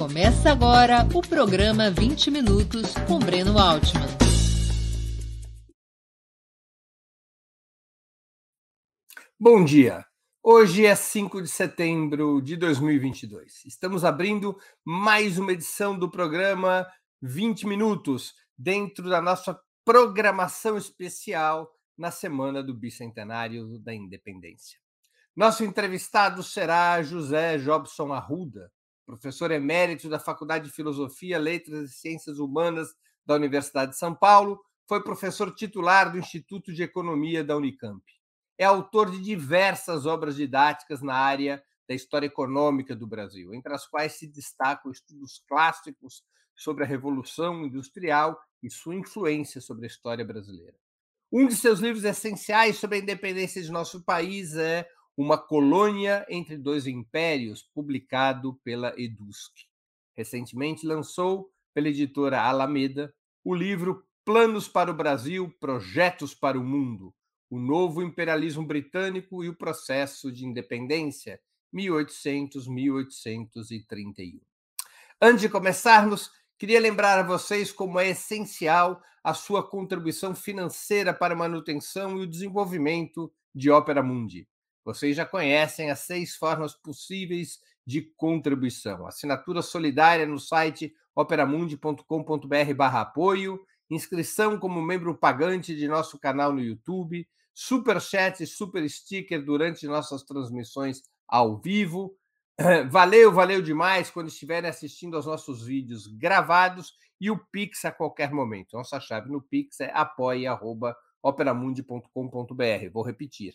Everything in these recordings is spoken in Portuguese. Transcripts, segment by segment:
Começa agora o programa 20 Minutos com Breno Altman. Bom dia. Hoje é 5 de setembro de 2022. Estamos abrindo mais uma edição do programa 20 Minutos, dentro da nossa programação especial na semana do bicentenário da independência. Nosso entrevistado será José Jobson Arruda, professor emérito da Faculdade de Filosofia, Letras e Ciências Humanas da Universidade de São Paulo, foi professor titular do Instituto de Economia da Unicamp. É autor de diversas obras didáticas na área da história econômica do Brasil, entre as quais se destacam estudos clássicos sobre a Revolução Industrial e sua influência sobre a história brasileira. Um de seus livros essenciais sobre a independência de nosso país é Uma Colônia entre Dois Impérios, publicado pela Edusc. Recentemente lançou, pela editora Alameda, o livro Planos para o Brasil, Projetos para o Mundo, o novo imperialismo britânico e o processo de independência, 1800-1831. Antes de começarmos, Queria lembrar a vocês como é essencial a sua contribuição financeira para a manutenção e o desenvolvimento de Opera Mundi. Vocês já conhecem as seis formas possíveis de contribuição. Assinatura solidária no site operamundi.com.br apoio, inscrição como membro pagante de nosso canal no YouTube, super chat e super sticker durante nossas transmissões ao vivo, Valeu, valeu demais quando estiverem assistindo aos nossos vídeos gravados e o Pix a qualquer momento. Nossa chave no Pix é apoia.operamundi.com.br. Vou repetir.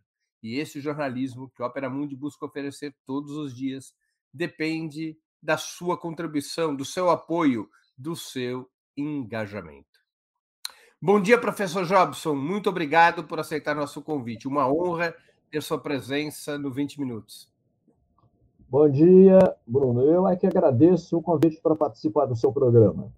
E esse jornalismo que a Opera Mundi busca oferecer todos os dias depende da sua contribuição, do seu apoio, do seu engajamento. Bom dia, professor Jobson. Muito obrigado por aceitar nosso convite. Uma honra ter sua presença no 20 Minutos. Bom dia, Bruno. Eu é que agradeço o convite para participar do seu programa.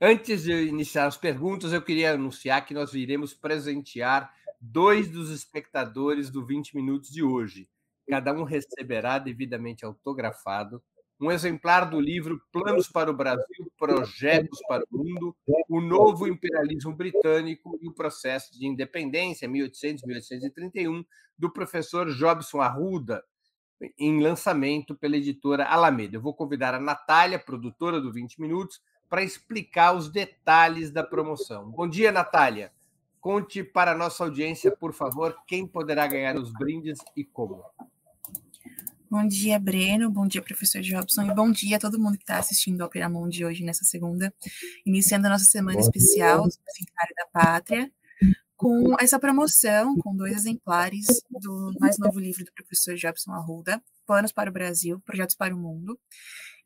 Antes de iniciar as perguntas, eu queria anunciar que nós iremos presentear dois dos espectadores do 20 Minutos de hoje. Cada um receberá devidamente autografado um exemplar do livro Planos para o Brasil, Projetos para o Mundo, o novo imperialismo britânico e o processo de independência, 1800-1831, do professor Jobson Arruda, em lançamento pela editora Alameda. Eu vou convidar a Natália, produtora do 20 Minutos, para explicar os detalhes da promoção. Bom dia, Natália. Conte para a nossa audiência, por favor, quem poderá ganhar os brindes e como. Bom dia, Breno. Bom dia, professor Jobson. E bom dia a todo mundo que está assistindo ao Opera Mundi hoje, nessa segunda, iniciando a nossa semana bom especial do Centenário da Pátria, com essa promoção, com dois exemplares do mais novo livro do professor Jobson Arruda, Planos para o Brasil, Projetos para o Mundo.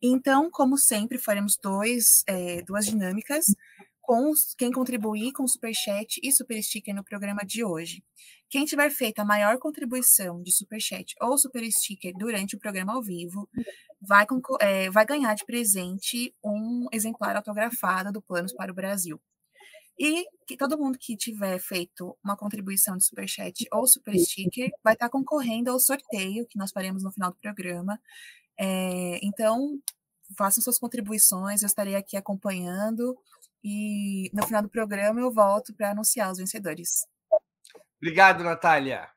Então, como sempre, faremos dois, é, duas dinâmicas com quem contribuir com Superchat e Super Sticker no programa de hoje. Quem tiver feito a maior contribuição de Superchat ou Super Sticker durante o programa ao vivo vai, é, vai ganhar de presente um exemplar autografado do Planos para o Brasil. E que todo mundo que tiver feito uma contribuição de Superchat ou Super Sticker vai estar concorrendo ao sorteio que nós faremos no final do programa. É, então, façam suas contribuições, eu estarei aqui acompanhando e no final do programa eu volto para anunciar os vencedores. Obrigado, Natália.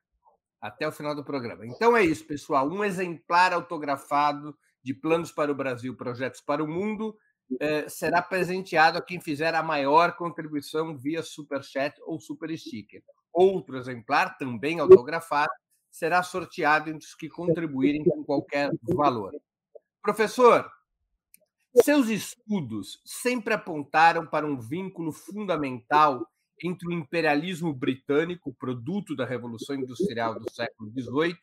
Até o final do programa. Então é isso, pessoal. Um exemplar autografado de Planos para o Brasil, Projetos para o Mundo, eh, será presenteado a quem fizer a maior contribuição via Superchat ou Super Sticker. Outro exemplar, também autografado, será sorteado entre os que contribuírem com qualquer valor. Professor, seus estudos sempre apontaram para um vínculo fundamental entre o imperialismo britânico, produto da Revolução Industrial do século XVIII,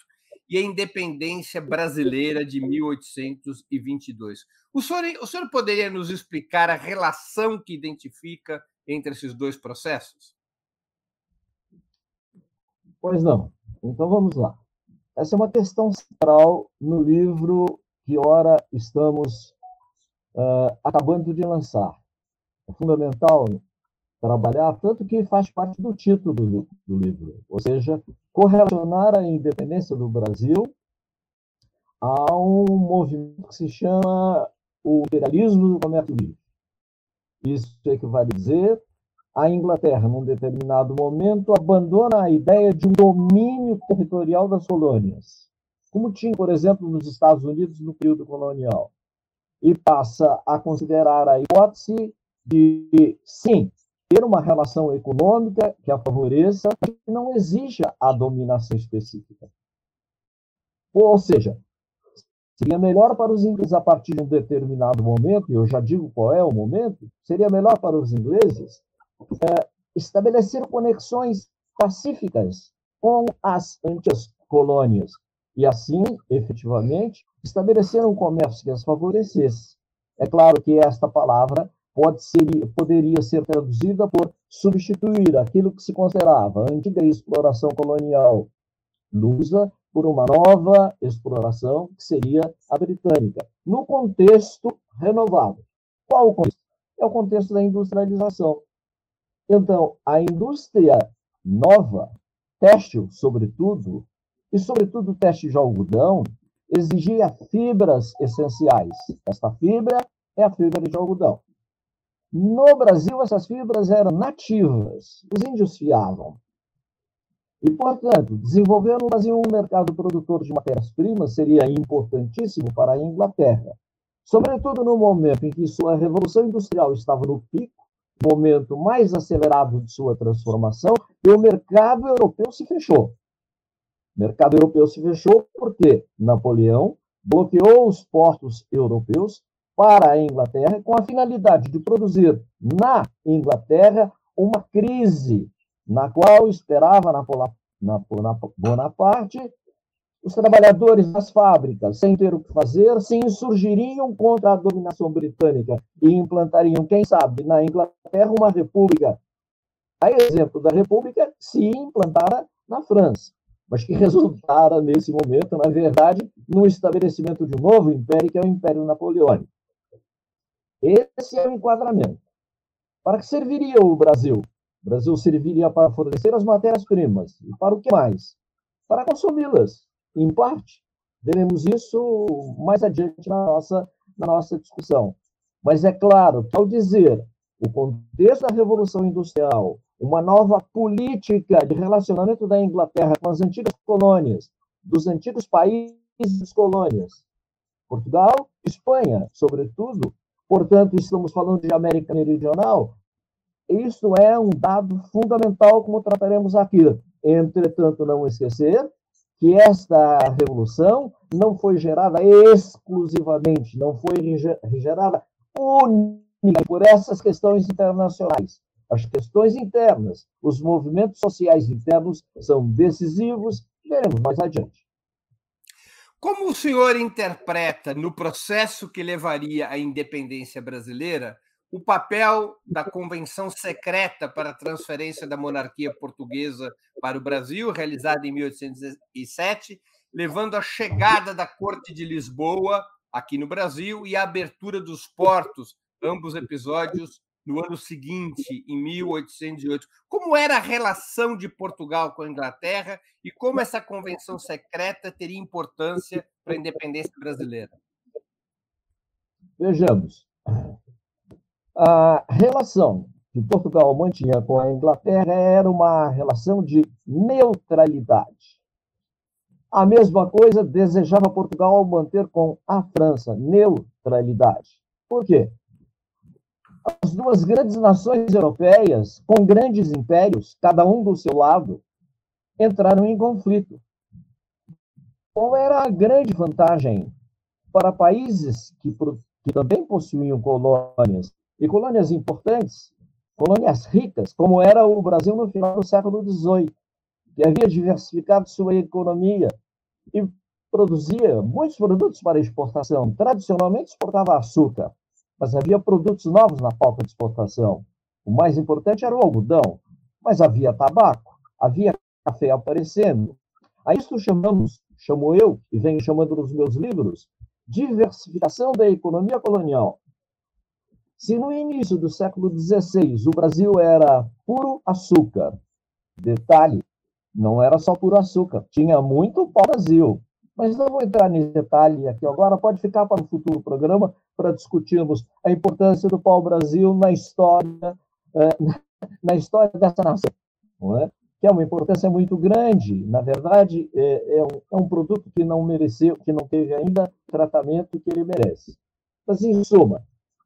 e a independência brasileira de 1822. O senhor, o senhor poderia nos explicar a relação que identifica entre esses dois processos? Pois não. Então vamos lá. Essa é uma questão central no livro que ora estamos uh, acabando de lançar. É fundamental trabalhar, tanto que faz parte do título do, do livro, ou seja, correlacionar a independência do Brasil a um movimento que se chama o imperialismo do comércio livre. Isso equivale a dizer a Inglaterra, num determinado momento, abandona a ideia de um domínio territorial das colônias, como tinha, por exemplo, nos Estados Unidos no período colonial, e passa a considerar a hipótese de, sim, ter uma relação econômica que a favoreça, que não exija a dominação específica. Ou seja, seria melhor para os ingleses, a partir de um determinado momento, e eu já digo qual é o momento, seria melhor para os ingleses é, estabelecer conexões pacíficas com as antigas colônias e assim, efetivamente, estabelecer um comércio que as favorecesse. É claro que esta palavra pode ser, poderia ser traduzida por substituir aquilo que se considerava a antiga exploração colonial lusa por uma nova exploração que seria a britânica, no contexto renovado. Qual o contexto? É o contexto da industrialização. Então, a indústria nova, têxtil, sobretudo, e sobretudo teste de algodão, exigia fibras essenciais. Esta fibra é a fibra de algodão. No Brasil, essas fibras eram nativas, os índios fiavam. E, portanto, desenvolver no Brasil um mercado produtor de matérias-primas seria importantíssimo para a Inglaterra, sobretudo no momento em que sua revolução industrial estava no pico momento mais acelerado de sua transformação, e o mercado europeu se fechou. O mercado europeu se fechou porque Napoleão bloqueou os portos europeus para a Inglaterra com a finalidade de produzir na Inglaterra uma crise na qual esperava Bonaparte os trabalhadores das fábricas, sem ter o que fazer, se insurgiriam contra a dominação britânica e implantariam, quem sabe, na Inglaterra uma república. A exemplo da república se implantara na França, mas que resultara, nesse momento, na verdade, no estabelecimento de um novo império, que é o Império Napoleônico. Esse é o enquadramento. Para que serviria o Brasil? O Brasil serviria para fornecer as matérias-primas. E para o que mais? Para consumi-las em parte. Veremos isso mais adiante na nossa, na nossa discussão. Mas é claro que, ao dizer o contexto da Revolução Industrial, uma nova política de relacionamento da Inglaterra com as antigas colônias, dos antigos países colônias, Portugal, Espanha, sobretudo, portanto, estamos falando de América Meridional, isso é um dado fundamental, como trataremos aqui. Entretanto, não esquecer que esta revolução não foi gerada exclusivamente, não foi gerada única por essas questões internacionais. As questões internas, os movimentos sociais internos são decisivos, veremos mais adiante. Como o senhor interpreta no processo que levaria à independência brasileira o papel da convenção secreta para a transferência da monarquia portuguesa para o Brasil, realizada em 1807, levando à chegada da Corte de Lisboa aqui no Brasil e a abertura dos portos, ambos episódios no ano seguinte, em 1808. Como era a relação de Portugal com a Inglaterra e como essa convenção secreta teria importância para a independência brasileira? Vejamos. A relação que Portugal mantinha com a Inglaterra era uma relação de neutralidade. A mesma coisa desejava Portugal manter com a França, neutralidade. Por quê? As duas grandes nações europeias, com grandes impérios, cada um do seu lado, entraram em conflito. Qual era a grande vantagem para países que, que também possuíam colônias e colônias importantes, colônias ricas, como era o Brasil no final do século XVIII, que havia diversificado sua economia e produzia muitos produtos para exportação. Tradicionalmente exportava açúcar, mas havia produtos novos na pauta de exportação. O mais importante era o algodão, mas havia tabaco, havia café aparecendo. A isso chamamos, chamo eu, e venho chamando nos meus livros, diversificação da economia colonial. Se no início do século XVI o Brasil era puro açúcar, detalhe, não era só puro açúcar, tinha muito pau-brasil. Mas não vou entrar nesse detalhe aqui agora, pode ficar para o futuro programa para discutirmos a importância do pau-brasil na história, eh, na história dessa nação, é? que é uma importância muito grande. Na verdade, é, é, um, é um produto que não mereceu, que não teve ainda tratamento que ele merece. Mas, em suma,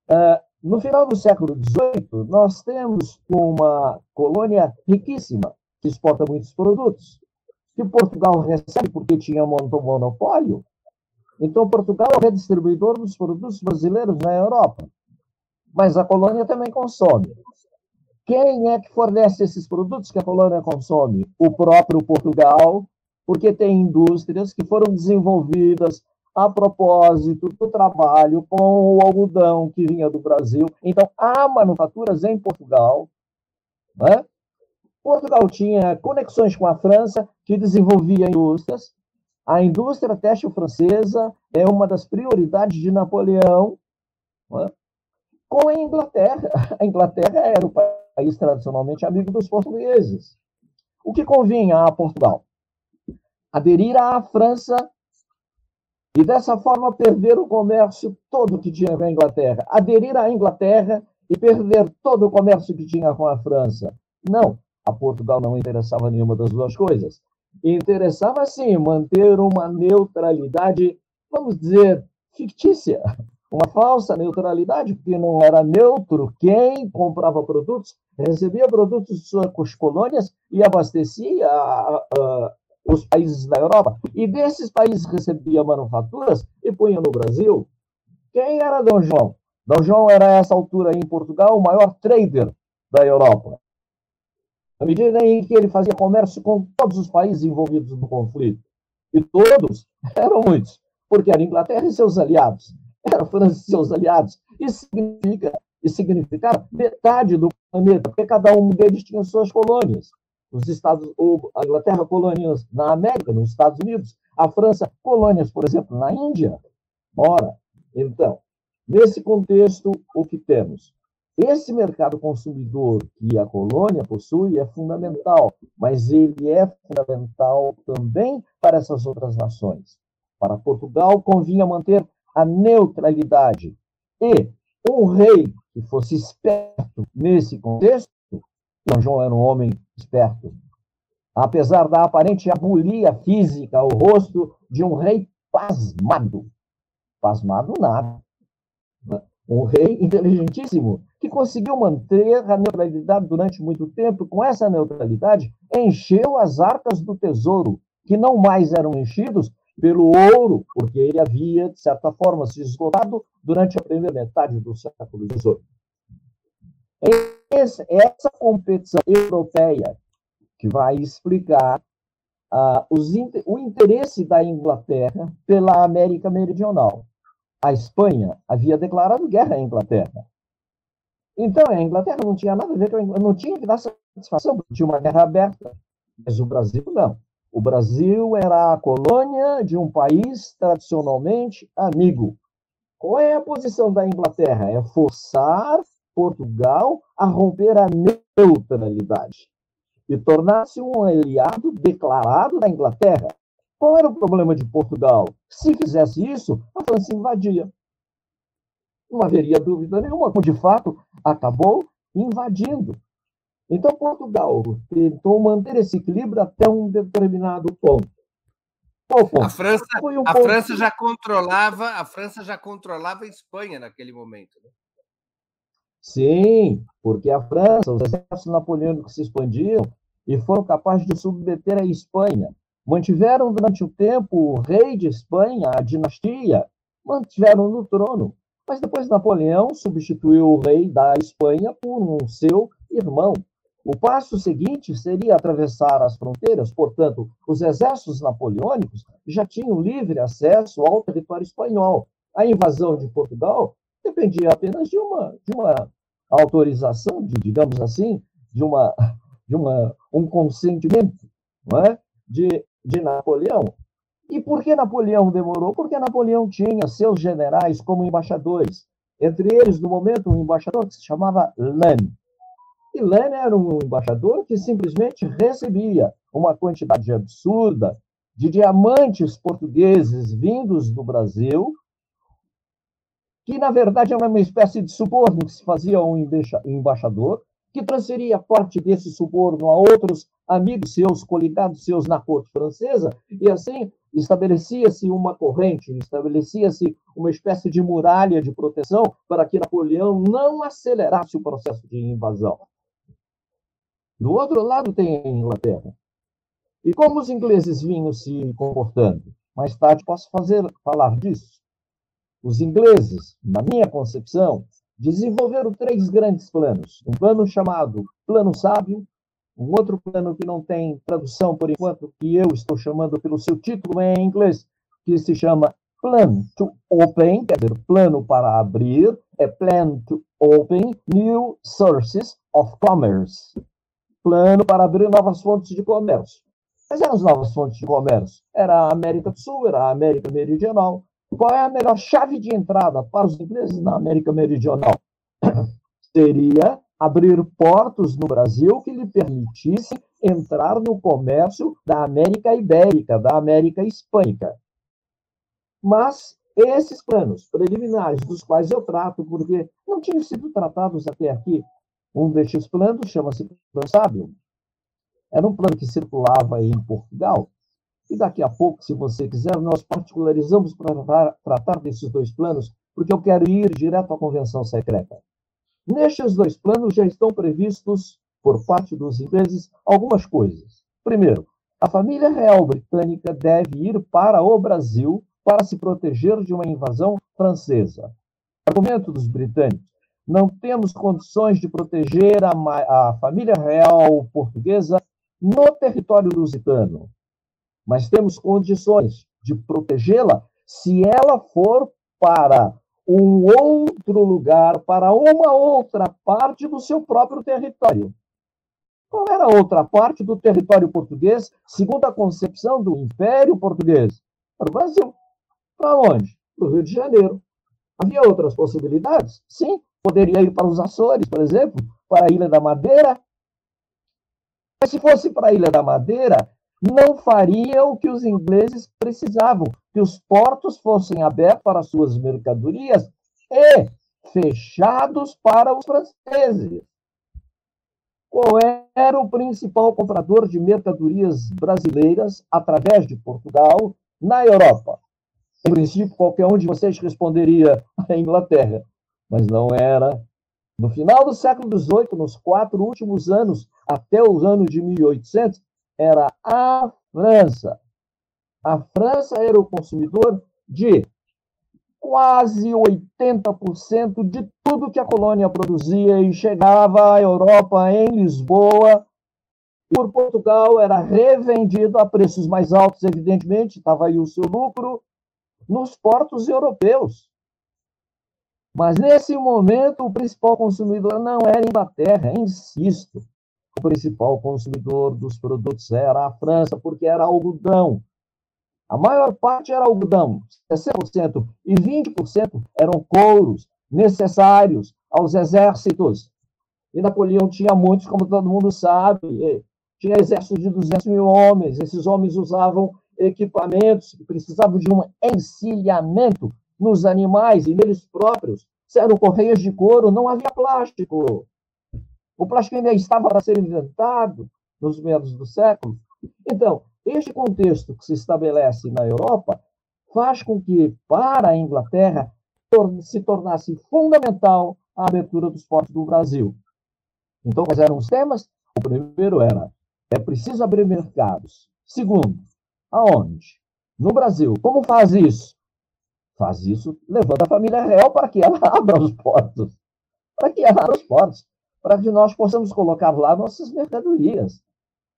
uh, no final do século XVIII, nós temos uma colônia riquíssima, que exporta muitos produtos, que Portugal recebe porque tinha monopólio. Então, Portugal é o redistribuidor dos produtos brasileiros na Europa. Mas a colônia também consome. Quem é que fornece esses produtos que a colônia consome? O próprio Portugal, porque tem indústrias que foram desenvolvidas a propósito do trabalho com o algodão que vinha do Brasil. Então, há manufaturas em Portugal. Né? Portugal tinha conexões com a França, que desenvolvia indústrias. A indústria têxtil francesa é uma das prioridades de Napoleão. Né? Com a Inglaterra. A Inglaterra era o país tradicionalmente amigo dos portugueses. O que convinha a Portugal? Aderir à França e dessa forma perder o comércio todo que tinha com a Inglaterra. Aderir à Inglaterra e perder todo o comércio que tinha com a França. Não, a Portugal não interessava nenhuma das duas coisas. Interessava sim manter uma neutralidade, vamos dizer, fictícia, uma falsa neutralidade, porque não era neutro quem comprava produtos, recebia produtos de suas colônias e abastecia a, a, os países da Europa. E desses países recebia manufaturas e punha no Brasil. Quem era Dom João? Dom João era, a essa altura, em Portugal, o maior trader da Europa. À medida em que ele fazia comércio com todos os países envolvidos no conflito. E todos eram muitos, porque era Inglaterra e seus aliados, era a França e seus aliados. Isso significa e significar metade do planeta, porque cada um deles tinha suas colônias os Estados, a Inglaterra colônias na América, nos Estados Unidos, a França colônias, por exemplo, na Índia. Ora, então, nesse contexto, o que temos? Esse mercado consumidor que a colônia possui é fundamental, mas ele é fundamental também para essas outras nações. Para Portugal, convinha manter a neutralidade. E um rei que fosse esperto nesse contexto São João era um homem esperto. Apesar da aparente abulia física, o rosto de um rei pasmado. Pasmado nada. Um rei inteligentíssimo, que conseguiu manter a neutralidade durante muito tempo. Com essa neutralidade, encheu as arcas do tesouro, que não mais eram enchidos pelo ouro, porque ele havia, de certa forma, se esgotado durante a primeira metade do século XVIII. Essa competição europeia que vai explicar uh, os, o interesse da Inglaterra pela América Meridional. A Espanha havia declarado guerra à Inglaterra. Então, a Inglaterra não tinha nada a ver com a Inglaterra, não tinha que dar satisfação, porque tinha uma guerra aberta. Mas o Brasil não. O Brasil era a colônia de um país tradicionalmente amigo. Qual é a posição da Inglaterra? É forçar Portugal a romper a neutralidade e tornar-se um aliado declarado da Inglaterra. Qual era o problema de Portugal? Se fizesse isso, a França invadia. Não haveria dúvida nenhuma, como de fato acabou invadindo. Então Portugal tentou manter esse equilíbrio até um determinado ponto. ponto? A França, um a ponto... França já controlava, a França já controlava a Espanha naquele momento. Né? Sim, porque a França, os exércitos napoleônicos se expandiam e foram capazes de submeter a Espanha. Mantiveram durante o tempo o rei de Espanha, a dinastia, mantiveram no trono. Mas depois Napoleão substituiu o rei da Espanha por um seu irmão, O passo seguinte seria atravessar as fronteiras, portanto, os exércitos napoleônicos já tinham livre acesso ao território espanhol. A invasão de Portugal dependia apenas de uma, de uma autorização, de, digamos assim, de, uma, de uma, um consentimento não é? de, de Napoleão. E por que Napoleão demorou? Porque Napoleão tinha seus generais como embaixadores. Entre eles, no momento, um embaixador que se chamava Lannes. E Lannes era um embaixador que simplesmente recebia uma quantidade absurda de diamantes portugueses vindos do Brasil, que na verdade era uma espécie de suborno que se fazia a um embaixador, que transferia parte desse suborno a outros amigos seus, coligados seus na corte francesa, e assim estabelecia-se uma corrente, estabelecia-se uma espécie de muralha de proteção para que Napoleão não acelerasse o processo de invasão. Do outro lado tem a Inglaterra. E como os ingleses vinham se comportando? Mais tarde posso fazer, falar disso. Os ingleses, na minha concepção, desenvolveram três grandes planos. Um plano chamado Plano Sábio, um outro plano que não tem tradução por enquanto, que eu estou chamando pelo seu título em inglês, que se chama Plan to Open, quer dizer, plano para abrir, é Plan to Open New Sources of Commerce plano para abrir novas fontes de comércio. Quais eram as novas fontes de comércio? Era a América do Sul, era a América Meridional. Qual é a melhor chave de entrada para os ingleses na América Meridional? Seria abrir portos no Brasil que lhe permitissem entrar no comércio da América Ibérica, da América Hispânica. Mas esses planos preliminares, dos quais eu trato, porque não tinham sido tratados até aqui um destes planos chama-se Plano Sábio. Era um plano que circulava em Portugal. E daqui a pouco, se você quiser, nós particularizamos para tratar desses dois planos, porque eu quero ir direto à convenção secreta. Nestes dois planos já estão previstos, por parte dos ingleses, algumas coisas. Primeiro, a família real britânica deve ir para o Brasil para se proteger de uma invasão francesa. Argumento dos britânicos não temos condições de proteger a, a família real portuguesa no território lusitano, mas temos condições de protegê-la se ela for para um outro lugar, para uma outra parte do seu próprio território. Qual era a outra parte do território português, segundo a concepção do Império Português? Para o Brasil. Para onde? Para o Rio de Janeiro. Havia outras possibilidades? Sim, Poderia ir para os Açores, por exemplo, para a Ilha da Madeira. Mas se fosse para a Ilha da Madeira, não faria o que os ingleses precisavam, que os portos fossem abertos para suas mercadorias e fechados para os franceses. Qual era o principal comprador de mercadorias brasileiras através de Portugal na Europa? Em princípio, qualquer um de vocês responderia a Inglaterra mas não era. No final do século XVIII, nos quatro últimos anos, até os anos de 1800, era a França. A França era o consumidor de quase 80% de tudo que a colônia produzia e chegava à Europa em Lisboa. Por Portugal era revendido a preços mais altos, evidentemente, estava aí o seu lucro, nos portos europeus. Mas nesse momento, o principal consumidor não era Inglaterra, insisto. O principal consumidor dos produtos era a França, porque era algodão. A maior parte era algodão, 60%, e 20% eram couros necessários aos exércitos. E Napoleão tinha muitos, como todo mundo sabe, tinha exércitos de 200 mil homens. Esses homens usavam equipamentos que precisavam de um encilhamento nos animais e neles próprios. Se eram correias de couro, não havia plástico. O plástico ainda estava para ser inventado nos meados do século. Então, este contexto que se estabelece na Europa faz com que, para a Inglaterra, se tornasse fundamental a abertura dos portos do Brasil. Então, quais eram os temas? O primeiro era: é preciso abrir mercados. Segundo, aonde? No Brasil. Como faz isso? faz isso, levando a família real para que ela abra os portos. Para que ela abra os portos. Para que nós possamos colocar lá nossas mercadorias.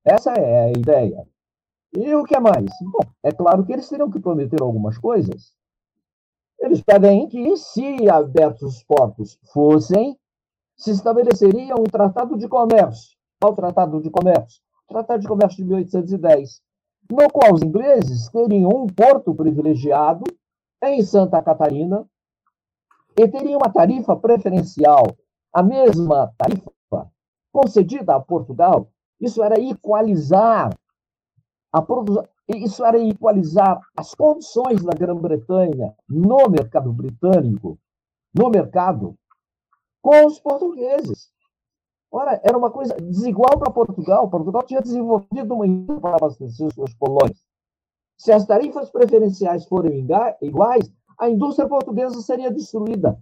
Essa é a ideia. E o que mais? Bom, é claro que eles teriam que prometer algumas coisas. Eles pedem que, se abertos os portos fossem, se estabeleceria um tratado de comércio. Qual tratado de comércio? Tratado de comércio de 1810, no qual os ingleses teriam um porto privilegiado em Santa Catarina e teriam uma tarifa preferencial, a mesma tarifa concedida a Portugal. Isso era equalizar a produção, isso era equalizar as condições da Grã-Bretanha no mercado britânico, no mercado, com os portugueses. Ora, era uma coisa desigual para Portugal. Portugal tinha desenvolvido uma indústria para abastecer suas colônias. Se as tarifas preferenciais forem iguais, a indústria portuguesa seria destruída,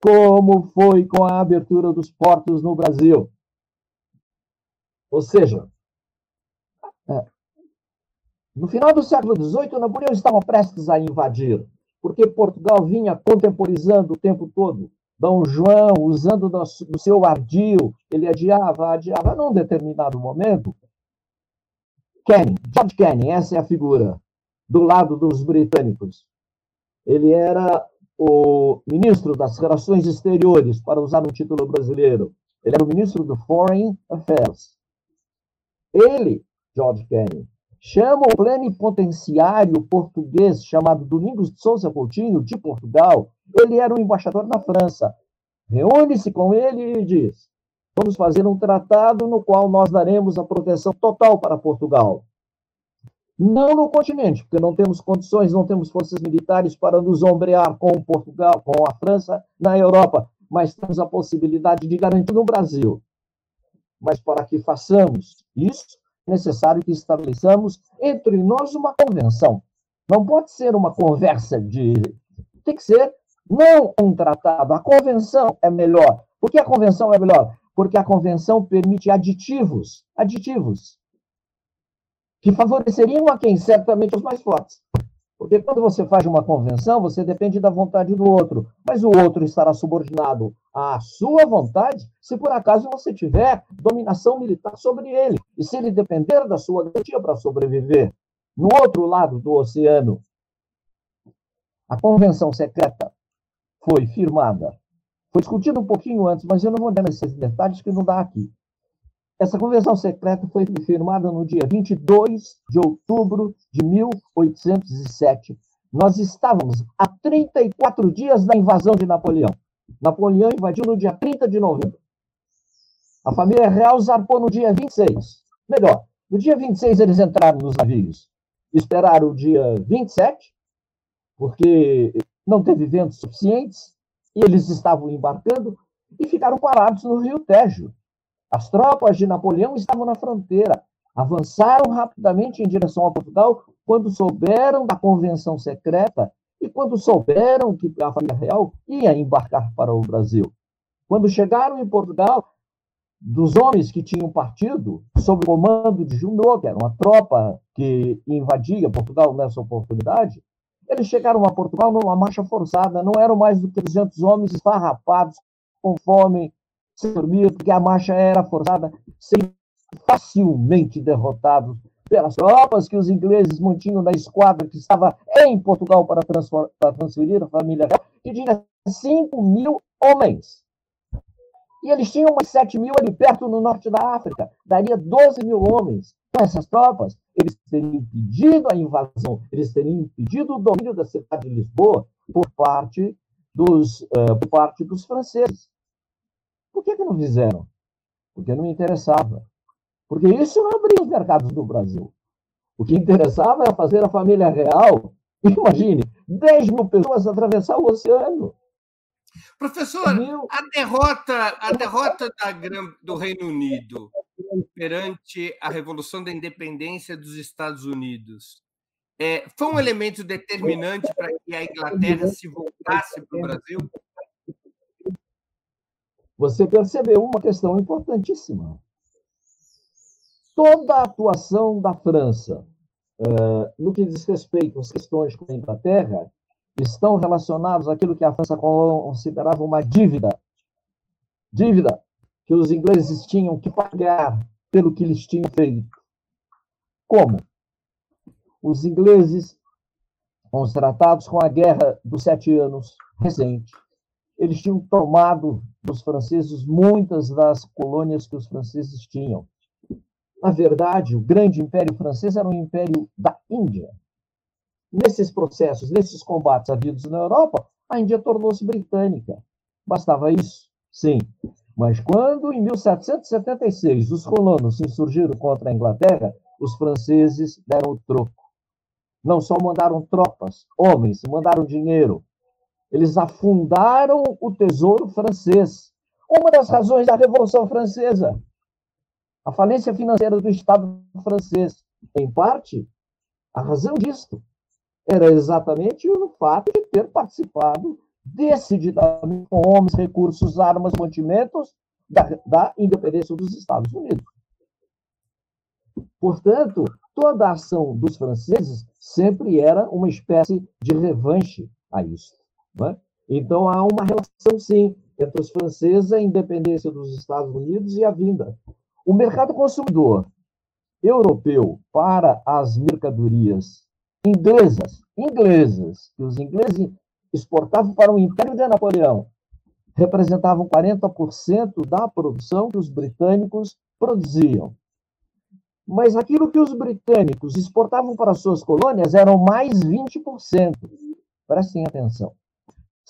como foi com a abertura dos portos no Brasil. Ou seja, é, no final do século XVIII, Napoleão estava prestes a invadir, porque Portugal vinha contemporizando o tempo todo. Dom João, usando do seu ardil, ele adiava, adiava, num determinado momento. Canning, George Canning, essa é a figura, do lado dos britânicos. Ele era o ministro das Relações Exteriores, para usar um título brasileiro. Ele era o ministro do Foreign Affairs. Ele, George Canning, chama o plenipotenciário português chamado Domingos de Souza Coutinho, de Portugal. Ele era o embaixador na França. Reúne-se com ele e diz: Vamos fazer um tratado no qual nós daremos a proteção total para Portugal. Não no continente, porque não temos condições, não temos forças militares para nos ombrear com Portugal, com a França na Europa, mas temos a possibilidade de garantir no Brasil. Mas para que façamos isso, necessário que estabeleçamos entre nós uma convenção. Não pode ser uma conversa de. Tem que ser não um tratado. A convenção é melhor. Por que a convenção é melhor? Porque a convenção permite aditivos. Aditivos. Que favoreceriam a quem? Certamente os mais fortes. Porque quando você faz uma convenção, você depende da vontade do outro, mas o outro estará subordinado à sua vontade se por acaso você tiver dominação militar sobre ele, e se ele depender da sua garantia para sobreviver. No outro lado do oceano, a convenção secreta foi firmada. Foi discutida um pouquinho antes, mas eu não vou dar nesses detalhes que não dá aqui. Essa convenção secreta foi firmada no dia 22 de outubro de 1807. Nós estávamos a 34 dias da invasão de Napoleão. Napoleão invadiu no dia 30 de novembro. A família real zarpou no dia 26. Melhor, no dia 26 eles entraram nos navios. Esperaram o dia 27, porque não teve ventos suficientes, e eles estavam embarcando e ficaram parados no Rio Tejo. As tropas de Napoleão estavam na fronteira, avançaram rapidamente em direção a Portugal quando souberam da convenção secreta e quando souberam que a família real ia embarcar para o Brasil. Quando chegaram em Portugal, dos homens que tinham partido, sob o comando de Junot, que era uma tropa que invadia Portugal nessa oportunidade, eles chegaram a Portugal numa marcha forçada, não eram mais do que 200 homens esfarrapados, com fome, sem dormir, porque a marcha era forçada, seriam facilmente derrotados pelas tropas que os ingleses mantinham na esquadra que estava em Portugal para, para transferir a família real, que tinha 5 mil homens. E eles tinham mais 7 mil ali perto no norte da África, daria 12 mil homens. Com essas tropas, eles teriam impedido a invasão, eles teriam impedido o domínio da cidade de Lisboa por parte dos, uh, por parte dos franceses. Por que, que não fizeram? Porque não interessava. Porque isso não abria os mercados do Brasil. O que interessava era fazer a família real, imagine, 10 mil pessoas atravessar o oceano. Professor, a derrota, a derrota da, do Reino Unido perante a Revolução da Independência dos Estados Unidos é, foi um elemento determinante para que a Inglaterra se voltasse para o Brasil? Você percebeu uma questão importantíssima. Toda a atuação da França uh, no que diz respeito às questões com a Inglaterra estão relacionados àquilo que a França considerava uma dívida. Dívida que os ingleses tinham que pagar pelo que eles tinham feito. Como? Os ingleses, com os tratados com a Guerra dos Sete Anos recente, eles tinham tomado dos franceses muitas das colônias que os franceses tinham. Na verdade, o grande império francês era um império da Índia. Nesses processos, nesses combates havidos na Europa, a Índia tornou-se britânica. Bastava isso? Sim. Mas quando, em 1776, os colonos se insurgiram contra a Inglaterra, os franceses deram o troco. Não só mandaram tropas, homens, mandaram dinheiro. Eles afundaram o tesouro francês. Uma das razões da Revolução Francesa a falência financeira do Estado francês. Em parte, a razão disto era exatamente o fato de ter participado decididamente com homens, recursos, armas, mantimentos da, da independência dos Estados Unidos. Portanto, toda a ação dos franceses sempre era uma espécie de revanche a isso. É? Então, há uma relação, sim, entre os franceses, a independência dos Estados Unidos e a vinda o mercado consumidor europeu para as mercadorias inglesas, inglesas, que os ingleses exportavam para o Império de Napoleão, representavam 40% da produção que os britânicos produziam. Mas aquilo que os britânicos exportavam para suas colônias eram mais 20%. Prestem atenção.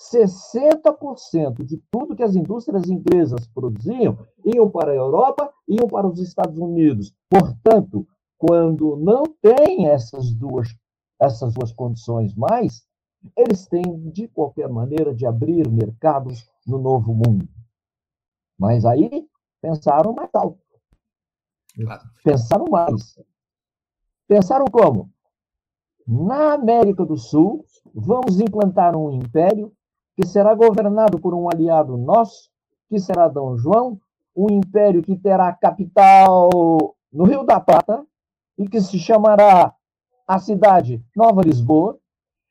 60% de tudo que as indústrias inglesas produziam iam para a Europa, iam para os Estados Unidos. Portanto, quando não tem essas duas, essas duas condições mais, eles têm, de qualquer maneira, de abrir mercados no novo mundo. Mas aí pensaram mais alto. Pensaram mais. Pensaram como? Na América do Sul, vamos implantar um império que será governado por um aliado nosso, que será Dom João, um império que terá capital no Rio da Prata e que se chamará a cidade Nova Lisboa,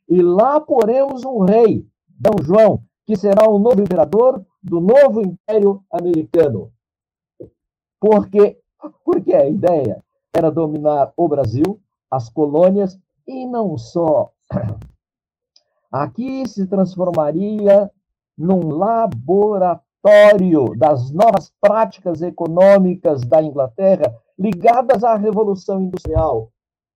e lá poremos um rei, Dom João, que será o novo imperador do novo império americano. Porque, porque a ideia era dominar o Brasil, as colônias, e não só Aqui se transformaria num laboratório das novas práticas econômicas da Inglaterra ligadas à Revolução Industrial.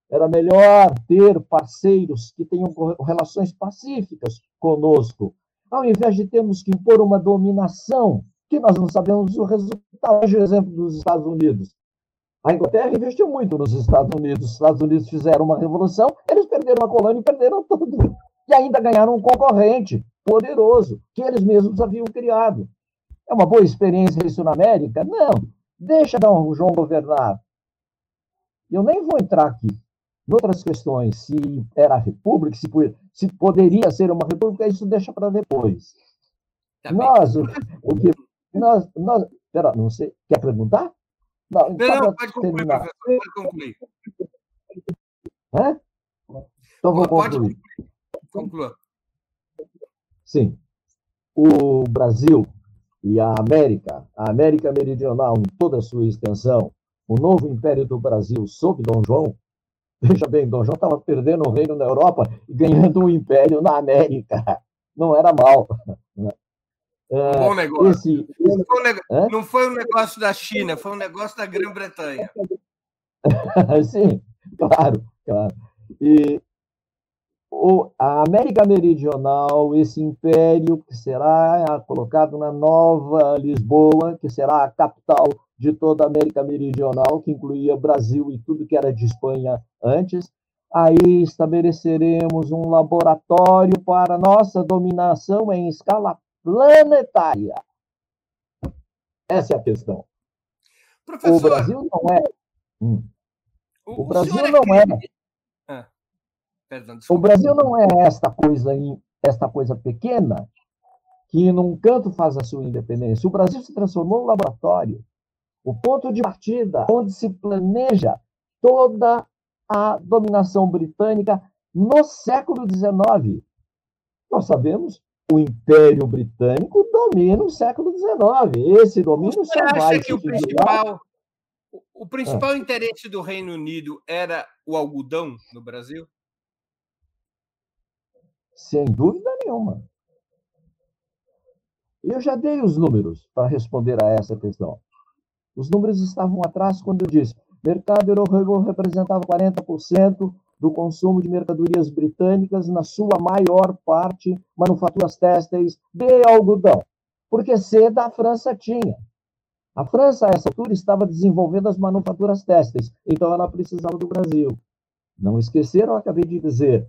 Era melhor ter parceiros que tenham relações pacíficas conosco, ao invés de termos que impor uma dominação que nós não sabemos o resultado. Veja o exemplo dos Estados Unidos. A Inglaterra investiu muito nos Estados Unidos. Os Estados Unidos fizeram uma revolução, eles perderam a colônia e perderam tudo e ainda ganharam um concorrente poderoso, que eles mesmos haviam criado. É uma boa experiência isso na América? Não. Deixa Dom João governar. Eu nem vou entrar aqui em outras questões, se era república, se, se poderia ser uma república, isso deixa para depois. Tá nós, o, o, que nós, nós, pera, não sei, quer perguntar? Não, não, não pode concluir, professor, pode concluir. Hã? Então vou concluir. Pode concluir. Conclua. Sim. O Brasil e a América, a América Meridional em toda a sua extensão, o novo Império do Brasil sob Dom João, veja bem, Dom João estava perdendo o reino na Europa e ganhando um império na América. Não era mal. Né? Um bom negócio. Esse, esse... Não, foi um negócio não, foi um negócio da China, foi um negócio da Grã-Bretanha. Sim, claro, claro. E a América Meridional, esse império que será colocado na Nova Lisboa, que será a capital de toda a América Meridional, que incluía Brasil e tudo que era de Espanha antes. Aí estabeleceremos um laboratório para nossa dominação em escala planetária. Essa é a questão. Professor, o Brasil não é. Hum. O, o Brasil não é Perdão, o Brasil não é esta coisa, esta coisa pequena que num canto faz a sua independência. O Brasil se transformou em laboratório, o ponto de partida onde se planeja toda a dominação britânica no século XIX. Nós sabemos o Império Britânico domina o século XIX. Esse domínio Você só acha que o principal, o principal ah. interesse do Reino Unido era o algodão no Brasil? Sem dúvida nenhuma. Eu já dei os números para responder a essa questão. Os números estavam atrás quando eu disse: mercado europeu representava 40% do consumo de mercadorias britânicas, na sua maior parte manufaturas têxteis de algodão, porque seda a França tinha. A França, a essa altura, estava desenvolvendo as manufaturas têxteis, então ela precisava do Brasil. Não esqueceram, acabei de dizer,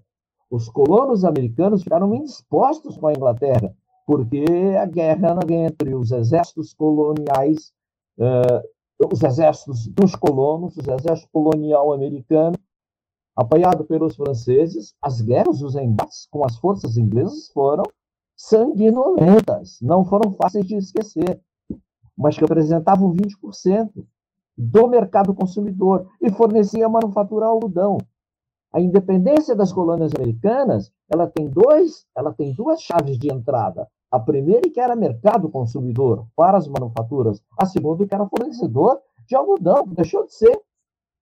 os colonos americanos ficaram indispostos com a Inglaterra, porque a guerra entre os exércitos coloniais, uh, os exércitos dos colonos, os exércitos colonial americano Apoiado pelos franceses, as guerras, os embates com as forças inglesas foram sanguinolentas, não foram fáceis de esquecer, mas que representavam 20% do mercado consumidor e fornecia manufatura algodão. A independência das colônias americanas, ela tem dois, ela tem duas chaves de entrada. A primeira que era mercado consumidor para as manufaturas, a segunda que era fornecedor de algodão, deixou de ser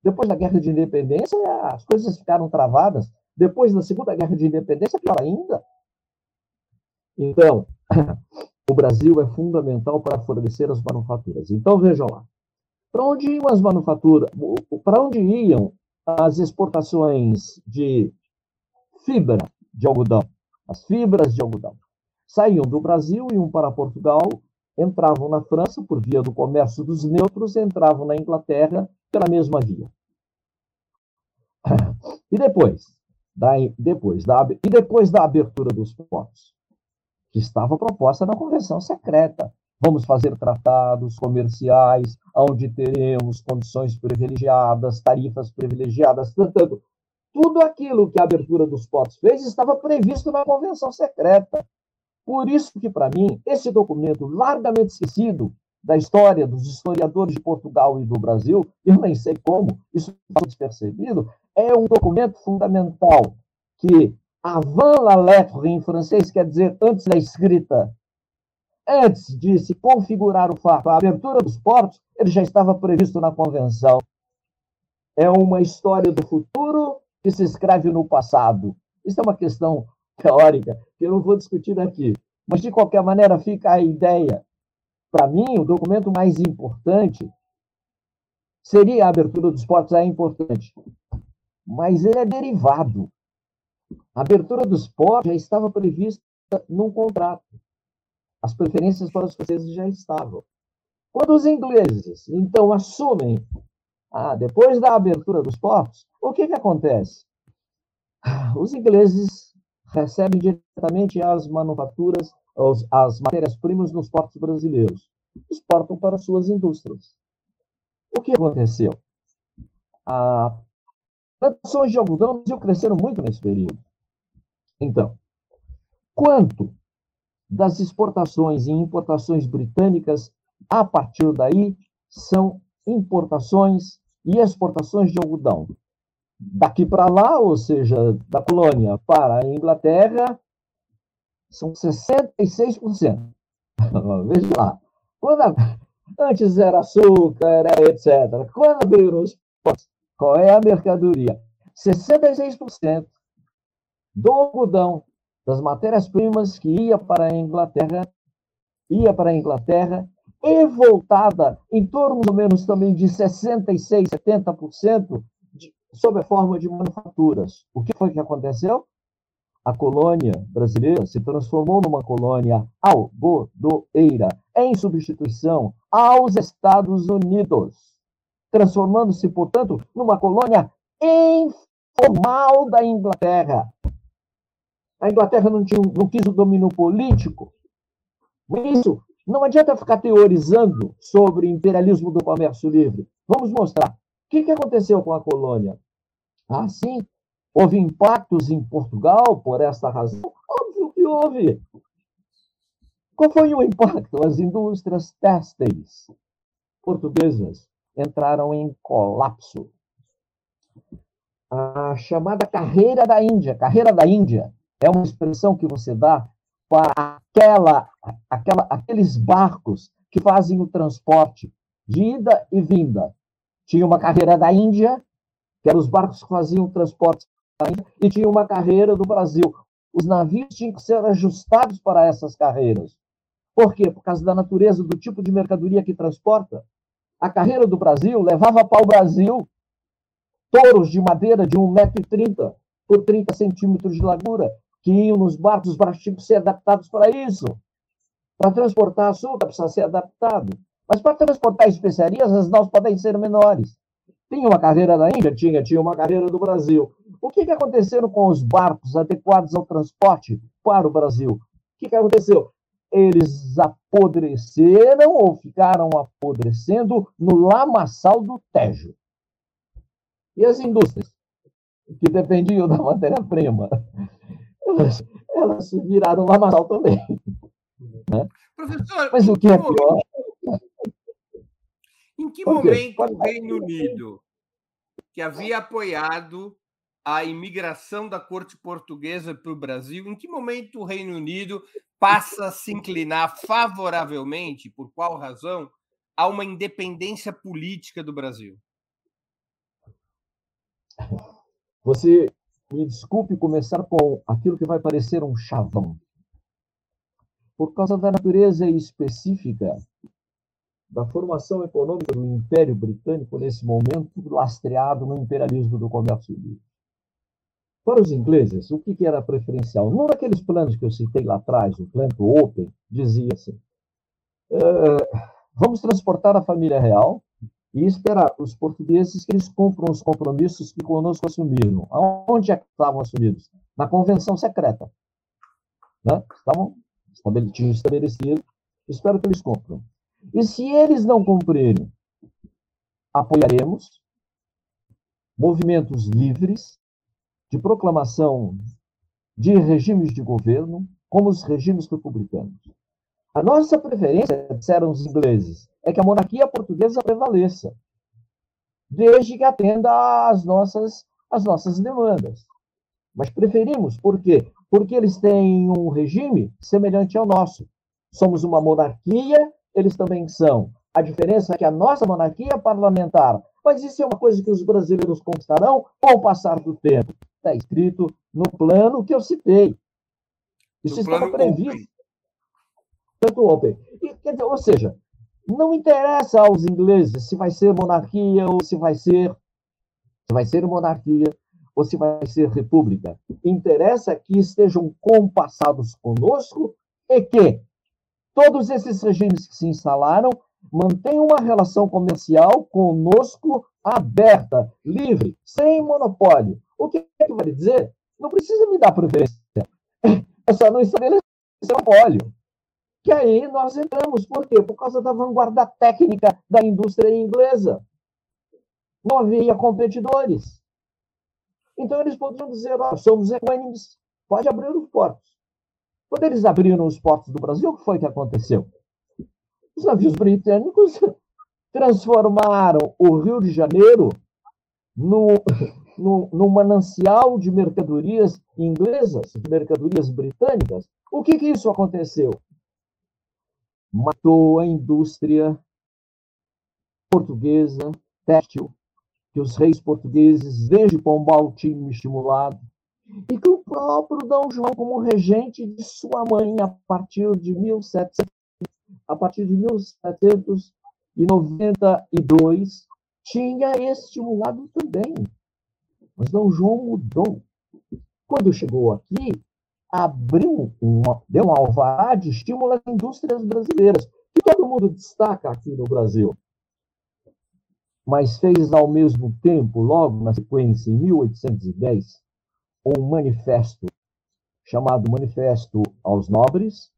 depois da Guerra de Independência, as coisas ficaram travadas. Depois da Segunda Guerra de Independência, pior ainda. Então, o Brasil é fundamental para fornecer as manufaturas. Então, vejam lá. Para onde iam as manufaturas? Para onde iam as exportações de fibra de algodão? As fibras de algodão. Saíam do Brasil, iam para Portugal, entravam na França por via do comércio dos neutros, entravam na Inglaterra pela mesma via. E depois, da, depois da, e depois da abertura dos portos, que estava proposta na convenção secreta, vamos fazer tratados comerciais, onde teremos condições privilegiadas, tarifas privilegiadas, portanto, tudo aquilo que a abertura dos portos fez estava previsto na convenção secreta. Por isso que, para mim, esse documento largamente esquecido da história dos historiadores de Portugal e do Brasil, eu nem sei como, isso passou despercebido, é um documento fundamental que avant la lettre em francês quer dizer antes da escrita. Antes de se configurar o fato, a abertura dos portos, ele já estava previsto na convenção. É uma história do futuro que se escreve no passado. Isso é uma questão teórica que eu não vou discutir aqui. Mas, de qualquer maneira, fica a ideia para mim, o documento mais importante seria a abertura dos portos, é importante, mas ele é derivado. A abertura dos portos já estava prevista num contrato. As preferências para os franceses já estavam. Quando os ingleses, então, assumem, ah, depois da abertura dos portos, o que, que acontece? Os ingleses recebem diretamente as manufaturas as matérias-primas nos portos brasileiros. Exportam para suas indústrias. O que aconteceu? As plantações de algodão cresceram muito nesse período. Então, quanto das exportações e importações britânicas, a partir daí, são importações e exportações de algodão. Daqui para lá, ou seja, da colônia para a Inglaterra, são 66%. Veja lá. A, antes era açúcar, era etc. Quando abriram os postos, qual é a mercadoria? 66% do algodão, das matérias-primas que ia para a Inglaterra, ia para a Inglaterra e voltada em torno, ou menos, também de 66%, 70% de, sob a forma de manufaturas. O que foi que aconteceu? a colônia brasileira se transformou numa colônia algodoeira, em substituição aos Estados Unidos, transformando-se, portanto, numa colônia informal da Inglaterra. A Inglaterra não, tinha, não quis o domínio político. Isso não adianta ficar teorizando sobre o imperialismo do comércio livre. Vamos mostrar. O que, que aconteceu com a colônia? Assim, Houve impactos em Portugal por essa razão? Óbvio que houve. Qual foi o impacto? As indústrias têxteis portuguesas entraram em colapso. A chamada carreira da Índia. Carreira da Índia é uma expressão que você dá para aquela, aquela, aqueles barcos que fazem o transporte de ida e vinda. Tinha uma carreira da Índia, que eram os barcos que faziam o transporte da Índia, e tinha uma carreira do Brasil. Os navios tinham que ser ajustados para essas carreiras. Por quê? Por causa da natureza do tipo de mercadoria que transporta. A carreira do Brasil levava para o Brasil touros de madeira de 1,30m por 30 centímetros de largura, que iam nos barcos, os barcos tinham que ser adaptados para isso. Para transportar açúcar, precisa ser adaptado. Mas para transportar especiarias, as naus podem ser menores. Tinha uma carreira da Índia? Tinha. Tinha uma carreira do Brasil. O que, que aconteceu com os barcos adequados ao transporte para o Brasil? O que, que aconteceu? Eles apodreceram ou ficaram apodrecendo no lamaçal do Tejo. E as indústrias, que dependiam da matéria-prima, elas, elas se viraram lamaçal também. Né? Professor, Mas o que é pior. Em que momento o Reino Unido, que havia apoiado a imigração da corte portuguesa para o Brasil, em que momento o Reino Unido passa a se inclinar favoravelmente, por qual razão, a uma independência política do Brasil? Você me desculpe começar com aquilo que vai parecer um chavão. Por causa da natureza específica da formação econômica do Império Britânico nesse momento, lastreado no imperialismo do comércio livre. Para os ingleses, o que era preferencial? Num daqueles planos que eu citei lá atrás, o plano Open, dizia assim: uh, vamos transportar a família real e esperar os portugueses que eles cumpram os compromissos que conosco assumiram. Aonde é que estavam assumidos? Na convenção secreta. Né? Estavam estabelecidos, estabelecido. Espero que eles cumpram. E se eles não cumprirem, apoiaremos movimentos livres de proclamação de regimes de governo, como os regimes republicanos. A nossa preferência, disseram os ingleses, é que a monarquia portuguesa prevaleça, desde que atenda às nossas, às nossas demandas. Mas preferimos, por quê? Porque eles têm um regime semelhante ao nosso. Somos uma monarquia, eles também são. A diferença é que a nossa monarquia é parlamentar. Mas isso é uma coisa que os brasileiros conquistarão com o passar do tempo. Está escrito no plano que eu citei. Isso estava previsto. Tanto ontem. E, dizer, ou seja, não interessa aos ingleses se vai ser monarquia ou se vai ser se vai ser monarquia ou se vai ser república. Interessa que estejam compassados conosco e que todos esses regimes que se instalaram mantenham uma relação comercial conosco aberta, livre, sem monopólio. O que, é que vai dizer? Não precisa me dar preferência. É só não estabelecer monopólio que aí nós entramos. Por quê? Por causa da vanguarda técnica da indústria inglesa. Não havia competidores. Então eles podiam dizer, oh, somos equânimes, pode abrir os portos. Quando eles abriram os portos do Brasil, o que foi que aconteceu? Os navios britânicos transformaram o Rio de Janeiro no, no, no manancial de mercadorias inglesas, mercadorias britânicas. O que, que isso aconteceu? Matou a indústria portuguesa têxtil, que os reis portugueses, desde Pombal, tinham estimulado, e que o próprio Dom João, como regente de sua mãe, a partir de 1700, a partir de 1792, tinha estimulado também. Mas Dom João mudou. Quando chegou aqui, abriu, uma, deu um alvará de estímulo às indústrias brasileiras, que todo mundo destaca aqui no Brasil. Mas fez ao mesmo tempo, logo na sequência, em 1810, um manifesto chamado Manifesto aos Nobres,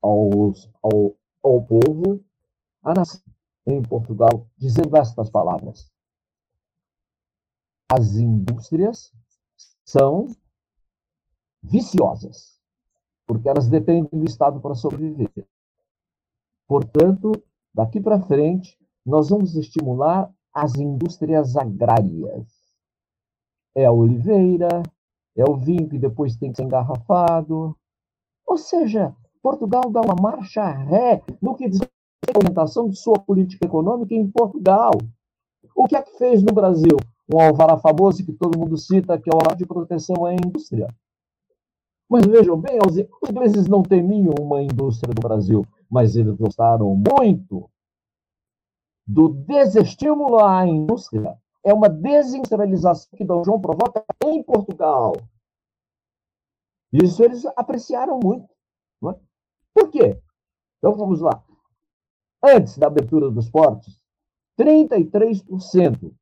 aos, ao, ao povo, a nação em Portugal, dizendo estas palavras: As indústrias são viciosas, porque elas dependem do Estado para sobreviver. Portanto, daqui para frente, nós vamos estimular as indústrias agrárias. É a oliveira, é o vinho que depois tem que ser engarrafado. Ou seja, Portugal dá uma marcha ré no que diz a orientação de sua política econômica em Portugal. O que é que fez no Brasil? Um alvará famoso que todo mundo cita, que é o alvará de proteção à indústria. Mas vejam bem, os ingleses não temiam uma indústria do Brasil, mas eles gostaram muito do desestímulo à indústria. É uma desindustrialização que Dom João provoca em Portugal. Isso eles apreciaram muito. É? Por quê? Então vamos lá. Antes da abertura dos portos, 33%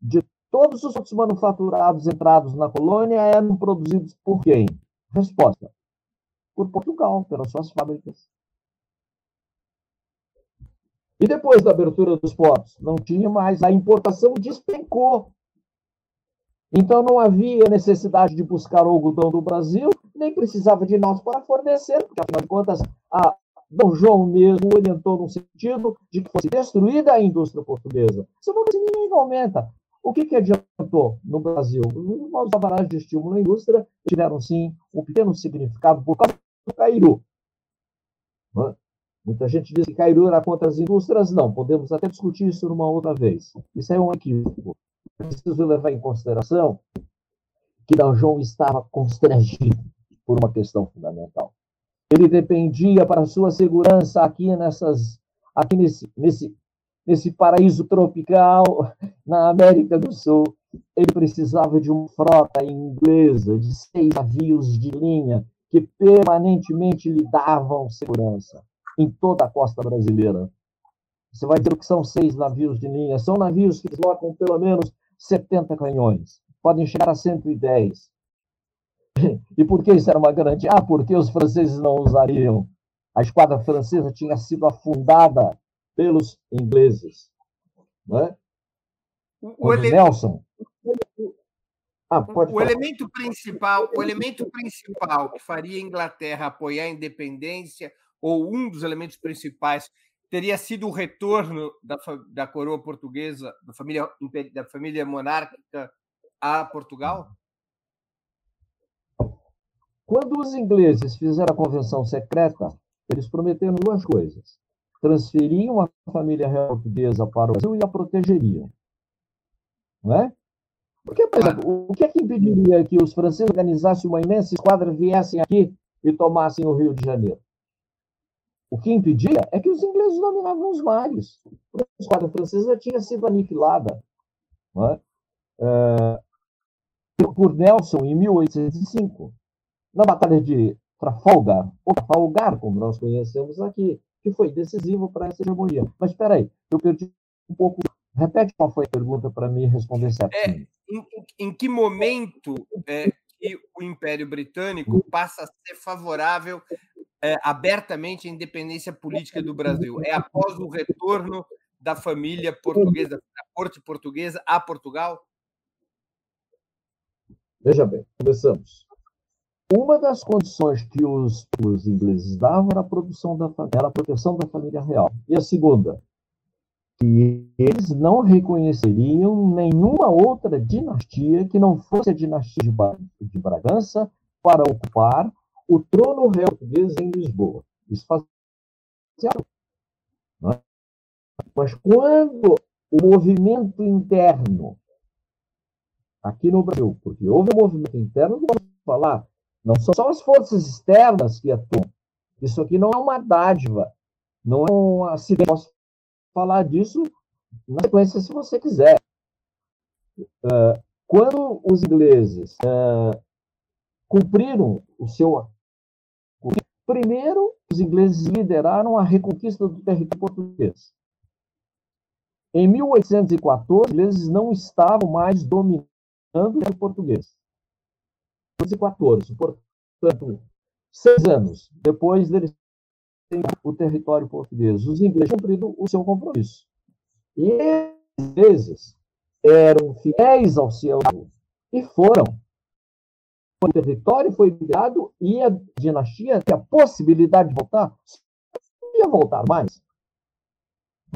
de todos os produtos manufaturados entrados na colônia eram produzidos por quem? Resposta: por Portugal, pelas suas fábricas. E depois da abertura dos portos, não tinha mais, a importação despencou. Então não havia necessidade de buscar o algodão do Brasil, nem precisava de nós para fornecer, porque afinal de contas, a Dom João mesmo orientou no sentido de que fosse destruída a indústria portuguesa. Não ninguém aumenta. O que, que adiantou no Brasil? Os alvarás de estímulo à indústria tiveram, sim, um pequeno significado por causa do Cairu. Muita gente diz que Cairu era contra as indústrias. Não, podemos até discutir isso numa outra vez. Isso é um equívoco. Preciso levar em consideração que D. João estava constrangido por uma questão fundamental. Ele dependia para sua segurança aqui nessas, aqui nesse, nesse, nesse paraíso tropical na América do Sul. Ele precisava de uma frota inglesa de seis navios de linha que permanentemente lhe davam segurança em toda a costa brasileira. Você vai dizer que são seis navios de linha. São navios que deslocam pelo menos 70 canhões. Podem chegar a 110. E por que isso era uma garantia? Ah, porque os franceses não usariam. A esquadra francesa tinha sido afundada pelos ingleses. Não é? O, ele... Nelson. Ah, o, o elemento principal, o elemento principal que faria a Inglaterra apoiar a independência ou um dos elementos principais, teria sido o retorno da, da coroa portuguesa, da família, da família monárquica a Portugal? Quando os ingleses fizeram a convenção secreta, eles prometeram duas coisas: transferiam a família real portuguesa para o Brasil e a protegeriam. Não é? Porque, por exemplo, o que é que impediria que os franceses organizassem uma imensa esquadra, viessem aqui e tomassem o Rio de Janeiro? O que impedia é que os ingleses dominavam os mares. A esquadra francesa tinha sido aniquilada é? É, por Nelson em 1805, na Batalha de Trafalgar, ou Trafalgar, como nós conhecemos aqui, que foi decisivo para essa hegemonia. Mas espera aí, eu perdi um pouco. Repete qual foi a pergunta para me responder certinho. É, em, em, que momento é, que o Império Britânico passa a ser favorável é, abertamente a independência política do Brasil. É após o retorno da família portuguesa, da corte portuguesa a Portugal? Veja bem, começamos. Uma das condições que os, os ingleses davam era a, da, era a proteção da família real. E a segunda, que eles não reconheceriam nenhuma outra dinastia que não fosse a dinastia de Bragança para ocupar o trono real português em Lisboa. Isso faz é? Mas quando o movimento interno aqui no Brasil, porque houve um movimento interno, não falar, não são só as forças externas que atuam. Isso aqui não é uma dádiva, não é um acidente. Posso falar disso na sequência, se você quiser. Uh, quando os ingleses uh, cumpriram o seu Primeiro, os ingleses lideraram a reconquista do território português. Em 1814, os ingleses não estavam mais dominando o português. 1814, portanto, seis anos depois deles o território português, os ingleses cumpriram o seu compromisso. E às vezes eram fiéis ao seu e foram o território foi ligado e a dinastia tinha a possibilidade de voltar, não ia voltar mais.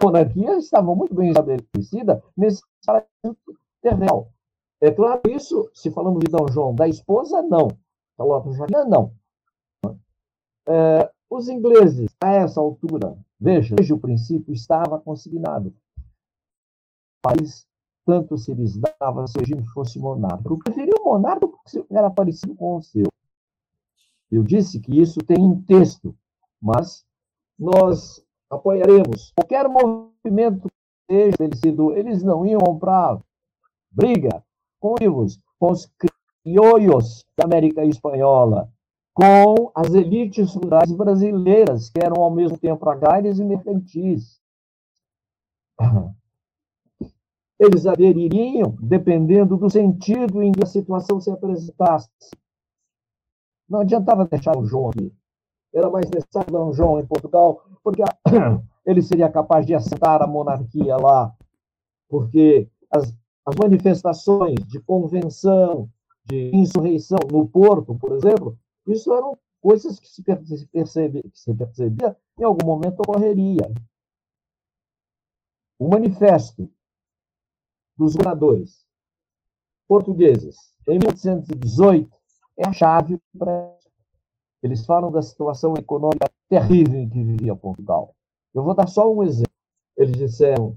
A monarquia estava muito bem estabelecida nesse terreno. É claro isso, se falamos de D. João, da esposa, não. Da outra Joaquina, não. É, os ingleses, a essa altura, veja, desde o princípio estava consignado. O país, tanto se lhes dava se o regime fosse monárquico, preferiam o monarca porque era parecido com o seu. Eu disse que isso tem um texto, mas nós apoiaremos qualquer movimento que seja eles não iam comprar briga os, com os criollos da América Espanhola, com as elites rurais brasileiras, que eram ao mesmo tempo agrárias e mercantis. Eles adeririam dependendo do sentido em que a situação se apresentasse. Não adiantava deixar o João aqui. Era mais necessário dar um João em Portugal, porque ele seria capaz de assentar a monarquia lá, porque as, as manifestações de convenção, de insurreição no Porto, por exemplo, isso eram coisas que se percebia, que se percebia em algum momento ocorreria. O manifesto dos governadores portugueses em 1818 é a chave para eles falam da situação econômica terrível em que vivia Portugal. Eu vou dar só um exemplo. Eles disseram: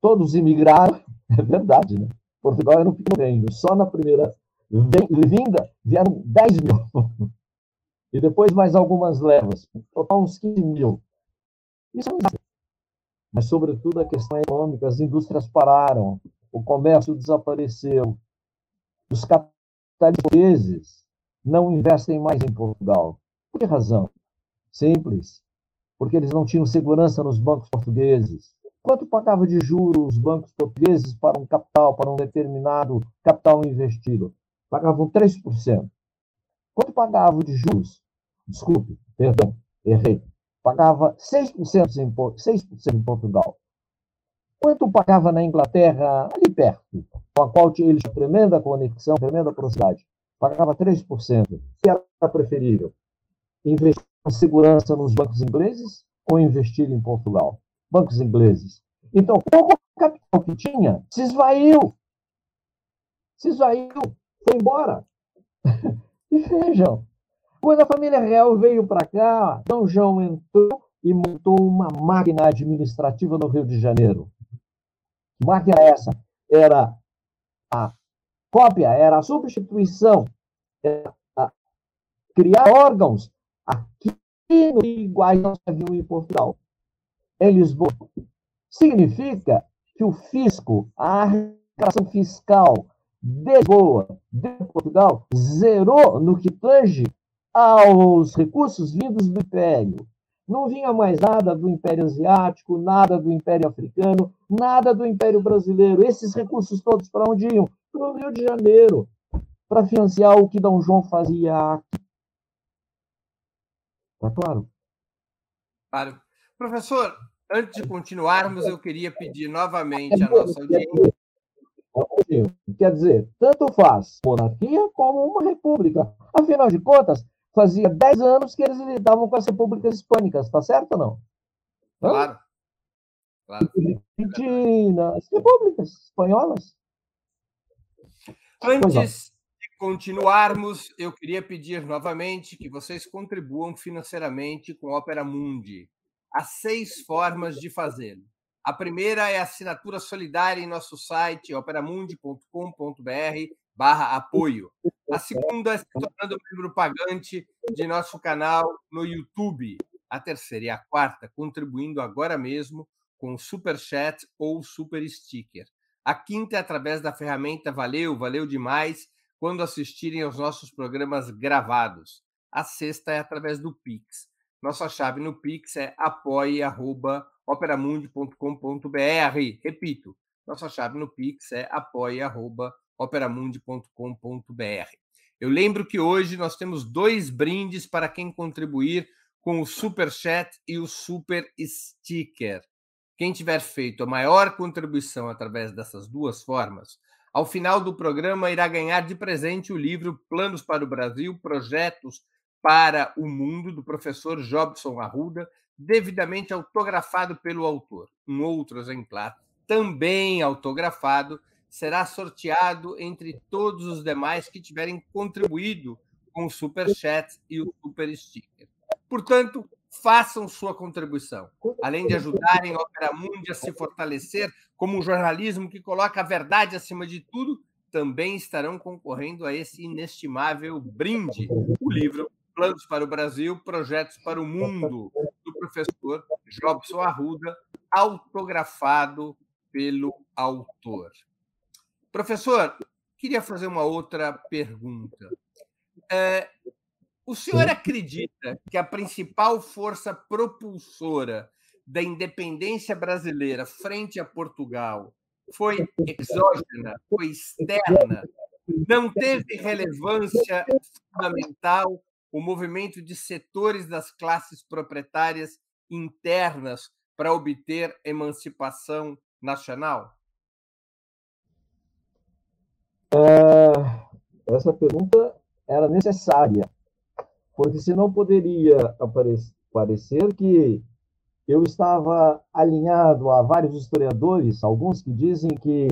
todos imigraram, é verdade, né? Portugal era um pequeno só na primeira vinda vieram 10 mil. E depois mais algumas levas, total uns 15 mil. Isso é um Mas, sobretudo, a questão econômica: as indústrias pararam, o comércio desapareceu, os capitalistas não investem mais em Portugal. Por que razão? Simples. Porque eles não tinham segurança nos bancos portugueses. Quanto pagava de juros os bancos portugueses para um capital, para um determinado capital investido? Pagavam 3%. Quanto pagava de juros? Desculpe, perdão, errei. Pagava 6% em, 6% em Portugal. Quanto pagava na Inglaterra, ali perto, com a qual eles tremenda conexão, tremenda proximidade? pagava 3%. O que era preferível? Investir em segurança nos bancos ingleses ou investir em Portugal? Bancos ingleses. Então, pouco capital que tinha se esvaiu. Se esvaiu, foi embora. e vejam, quando a família real veio para cá, Dom João entrou e montou uma máquina administrativa no Rio de Janeiro. Máquina é essa? Era a cópia, era a substituição criar órgãos aqui no iguais não em Portugal. Em Lisboa. Significa que o fisco, a arrecadação fiscal de Lisboa, de Portugal, zerou no que tange aos recursos vindos do Império. Não vinha mais nada do Império Asiático, nada do Império Africano, nada do Império Brasileiro. Esses recursos todos para onde iam? Para o Rio de Janeiro para financiar o que Dom João fazia aqui. Tá claro? Claro. Professor, antes de continuarmos, eu queria pedir novamente a nossa audiência. Quer dizer, tanto faz monarquia como uma república. Afinal de contas, fazia 10 anos que eles lidavam com as repúblicas hispânicas, tá certo ou não? Claro. claro. Argentina, as repúblicas espanholas. Antes, continuarmos, eu queria pedir novamente que vocês contribuam financeiramente com Opera Mundi. Há seis formas de fazê-lo. A primeira é a assinatura solidária em nosso site operamundi.com.br barra apoio. A segunda é se tornando membro pagante de nosso canal no YouTube. A terceira e a quarta, contribuindo agora mesmo com Super Chat ou Super Sticker. A quinta é através da ferramenta Valeu, valeu demais, quando assistirem aos nossos programas gravados. A sexta é através do Pix. Nossa chave no Pix é apoia.operamundi.com.br. Repito, nossa chave no Pix é apoia.operamundi.com.br. Eu lembro que hoje nós temos dois brindes para quem contribuir com o Super Chat e o Super Sticker. Quem tiver feito a maior contribuição através dessas duas formas ao final do programa, irá ganhar de presente o livro Planos para o Brasil, Projetos para o Mundo, do professor Jobson Arruda, devidamente autografado pelo autor. Um outro exemplar, também autografado, será sorteado entre todos os demais que tiverem contribuído com o Super Chat e o Super Sticker. Portanto, façam sua contribuição. Além de ajudarem a Opera Mundi a se fortalecer como um jornalismo que coloca a verdade acima de tudo, também estarão concorrendo a esse inestimável brinde, o livro Planos para o Brasil, Projetos para o Mundo, do professor Jobson Arruda, autografado pelo autor. Professor, queria fazer uma outra pergunta. É, o senhor acredita que a principal força propulsora da independência brasileira frente a Portugal foi exógena, foi externa? Não teve relevância fundamental o movimento de setores das classes proprietárias internas para obter emancipação nacional? É, essa pergunta era necessária, porque senão poderia parecer que eu estava alinhado a vários historiadores, alguns que dizem que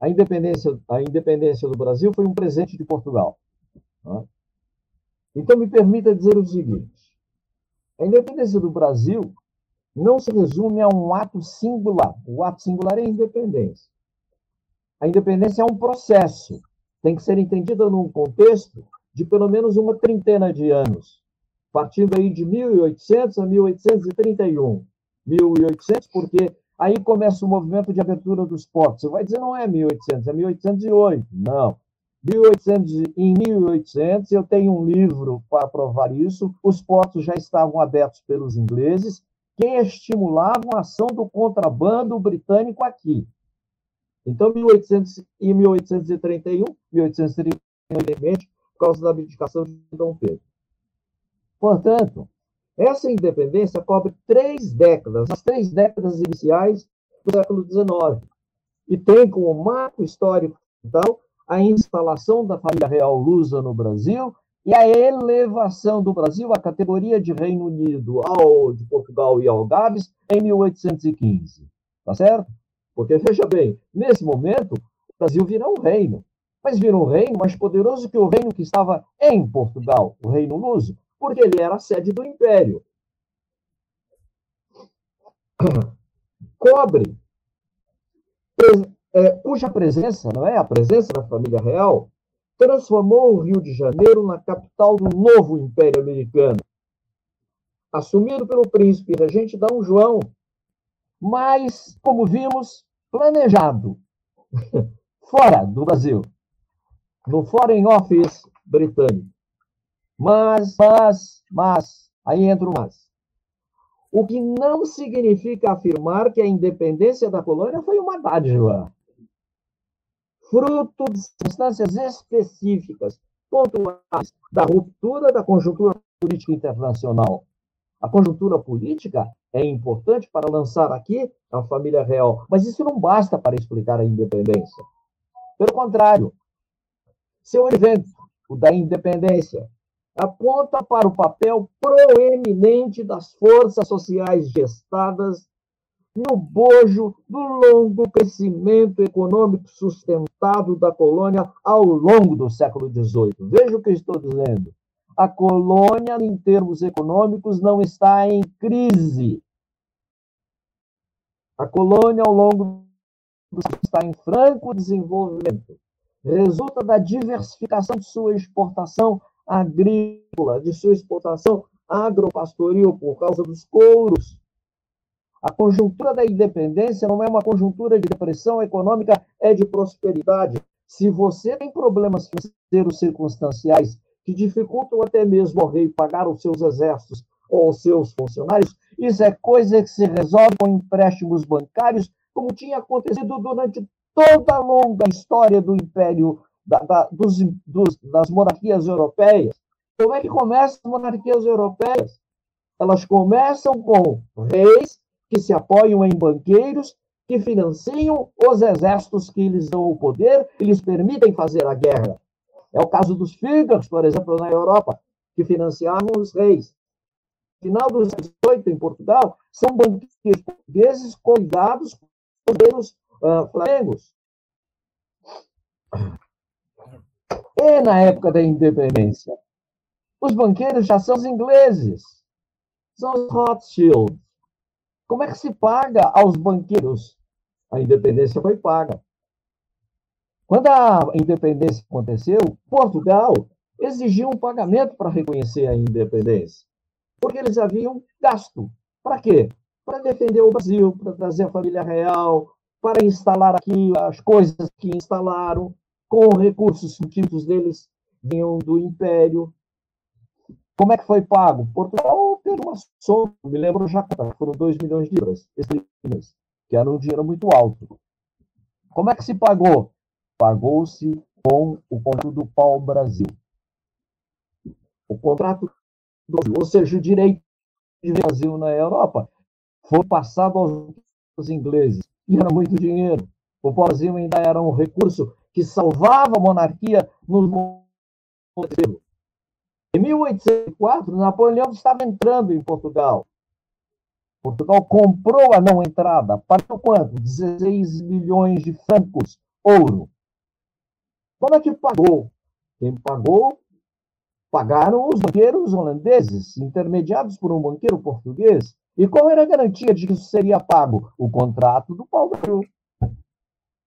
a independência, a independência do Brasil foi um presente de Portugal. Né? Então, me permita dizer o seguinte: a independência do Brasil não se resume a um ato singular. O ato singular é a independência. A independência é um processo, tem que ser entendida num contexto de pelo menos uma trintena de anos, partindo aí de 1800 a 1831. 1800 porque aí começa o movimento de abertura dos portos. Você vai dizer não é 1800, é 1808. Não. 1800, em 1800, eu tenho um livro para provar isso. Os portos já estavam abertos pelos ingleses, que estimulavam a ação do contrabando britânico aqui. Então, 1800 e 1831, 1831, por causa da abdicação de Dom Pedro. Portanto, essa independência cobre três décadas, as três décadas iniciais do século XIX, e tem como marco histórico então, a instalação da família real lusa no Brasil e a elevação do Brasil à categoria de Reino Unido ao de Portugal e Algarves em 1815. Tá certo? Porque, veja bem, nesse momento, o Brasil vira um reino. Mas vira um reino mais poderoso que o reino que estava em Portugal, o Reino Luso, porque ele era a sede do Império. Cobre, é, cuja presença, não é? A presença da família real, transformou o Rio de Janeiro na capital do novo Império Americano, assumido pelo príncipe regente D. João, mas, como vimos, planejado, fora do Brasil, no Foreign Office britânico. Mas, mas, mas, aí entra o mas. O que não significa afirmar que a independência da colônia foi uma dádiva. Fruto de circunstâncias específicas, pontuais, da ruptura da conjuntura política internacional. A conjuntura política é importante para lançar aqui a família real, mas isso não basta para explicar a independência. Pelo contrário, seu evento, o da independência, aponta para o papel proeminente das forças sociais gestadas no bojo do longo crescimento econômico sustentado da colônia ao longo do século XVIII. Veja o que estou dizendo. A colônia, em termos econômicos, não está em crise. A colônia, ao longo do está em franco desenvolvimento. Resulta da diversificação de sua exportação agrícola, de sua exportação agropastoril por causa dos couros. A conjuntura da independência não é uma conjuntura de depressão econômica, é de prosperidade. Se você tem problemas financeiros circunstanciais que dificultam até mesmo ao rei pagar os seus exércitos ou os seus funcionários, isso é coisa que se resolve com empréstimos bancários, como tinha acontecido durante toda a longa história do Império, da, da, dos, dos, das monarquias europeias. Como é que começam as monarquias europeias? Elas começam com reis que se apoiam em banqueiros que financiam os exércitos que lhes dão o poder e lhes permitem fazer a guerra. É o caso dos Führers, por exemplo, na Europa, que financiavam os reis final do século XVIII, em Portugal, são banqueiros portugueses coligados com os uh, flamengos. E na época da independência, os banqueiros já são os ingleses. São os Rothschild. Como é que se paga aos banqueiros? A independência foi paga. Quando a independência aconteceu, Portugal exigiu um pagamento para reconhecer a independência, porque eles haviam gasto. Para quê? Para defender o Brasil, para trazer a família real, para instalar aqui as coisas que instalaram, com recursos típicos deles vinham do Império. Como é que foi pago? Portugal pegou uma soma, me lembro já, foram 2 milhões de libras, que era um dinheiro muito alto. Como é que se pagou? Pagou-se com o contrato do pau-brasil. O contrato do Brasil, ou seja, o direito de Brasil na Europa, foi passado aos ingleses. E era muito dinheiro. O pau-brasil ainda era um recurso que salvava a monarquia nos momentos. Em 1804, Napoleão estava entrando em Portugal. Portugal comprou a não entrada. Pagou quanto? 16 milhões de francos, ouro. Como é que pagou? Quem pagou? Pagaram os banqueiros holandeses, intermediados por um banqueiro português. E qual era a garantia de que isso seria pago? O contrato do pau-brasil.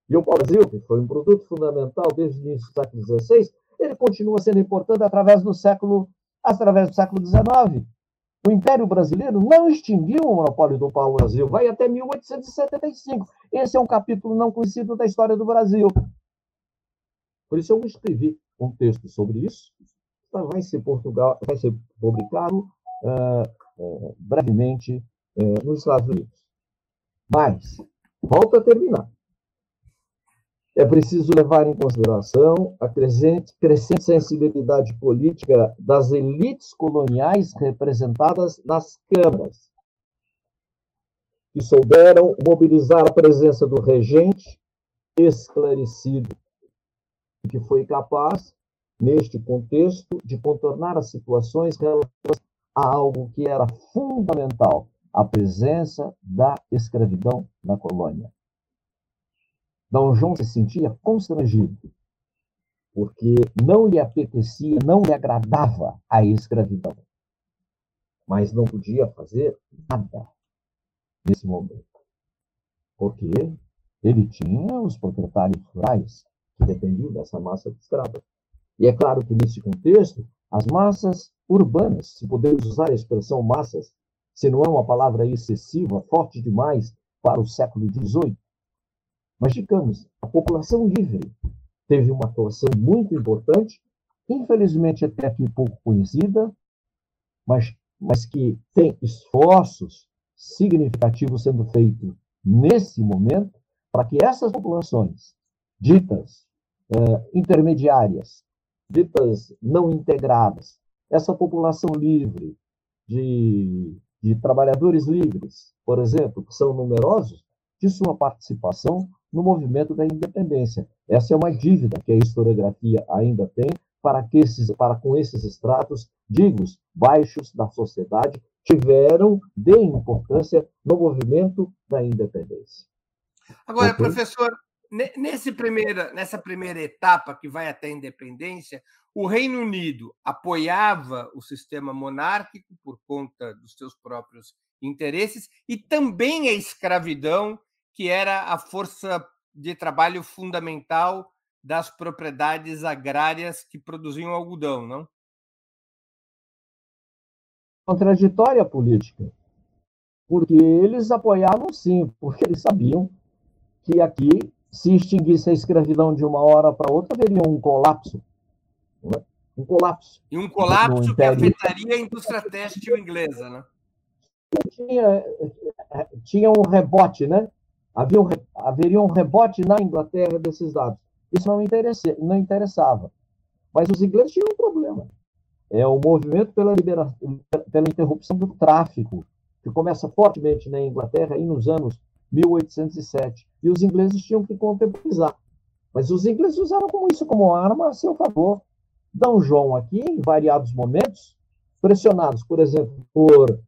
E o pau-brasil, que foi um produto fundamental desde o início do século XVI, ele continua sendo importante através do século, através do século XIX. O Império Brasileiro não extinguiu o monopólio do pau-brasil, vai até 1875. Esse é um capítulo não conhecido da história do Brasil. Por isso eu escrevi um texto sobre isso. Vai ser, Portugal, vai ser publicado uh, uh, brevemente uh, nos Estados Unidos. Mas, volto a terminar é preciso levar em consideração a crescente, crescente sensibilidade política das elites coloniais representadas nas câmaras, que souberam mobilizar a presença do regente esclarecido, que foi capaz, neste contexto, de contornar as situações relativas a algo que era fundamental, a presença da escravidão na colônia. Dom João se sentia constrangido, porque não lhe apetecia, não lhe agradava a escravidão. Mas não podia fazer nada nesse momento. Porque ele tinha os proprietários rurais que dependiam dessa massa de escravos. E é claro que nesse contexto, as massas urbanas, se podemos usar a expressão massas, se não é uma palavra excessiva, forte demais para o século XVIII, mas, digamos, a população livre teve uma atuação muito importante, infelizmente até aqui pouco conhecida, mas, mas que tem esforços significativos sendo feitos nesse momento para que essas populações ditas eh, intermediárias, ditas não integradas, essa população livre de, de trabalhadores livres, por exemplo, que são numerosos, de sua participação no movimento da independência. Essa é uma dívida que a historiografia ainda tem para que esses, para com esses estratos dignos, baixos da sociedade, tiveram de importância no movimento da independência. Agora, okay? professor, nesse primeira, nessa primeira etapa que vai até a independência, o Reino Unido apoiava o sistema monárquico por conta dos seus próprios interesses e também a escravidão que era a força de trabalho fundamental das propriedades agrárias que produziam algodão, não? Contraditória política. Porque eles apoiavam sim, porque eles sabiam que aqui, se extinguisse a escravidão de uma hora para outra, haveria um colapso. É? Um colapso. E um colapso que afetaria a indústria têxtil inglesa, né? Tinha, tinha um rebote, né? Havia um, haveria um rebote na Inglaterra desses dados. Isso não, interessa, não interessava. Mas os ingleses tinham um problema. É o movimento pela, libera, pela interrupção do tráfico, que começa fortemente na Inglaterra aí nos anos 1807. E os ingleses tinham que contemporizar. Mas os ingleses usaram isso como arma a seu favor. D. João aqui, em variados momentos, pressionados, por exemplo, por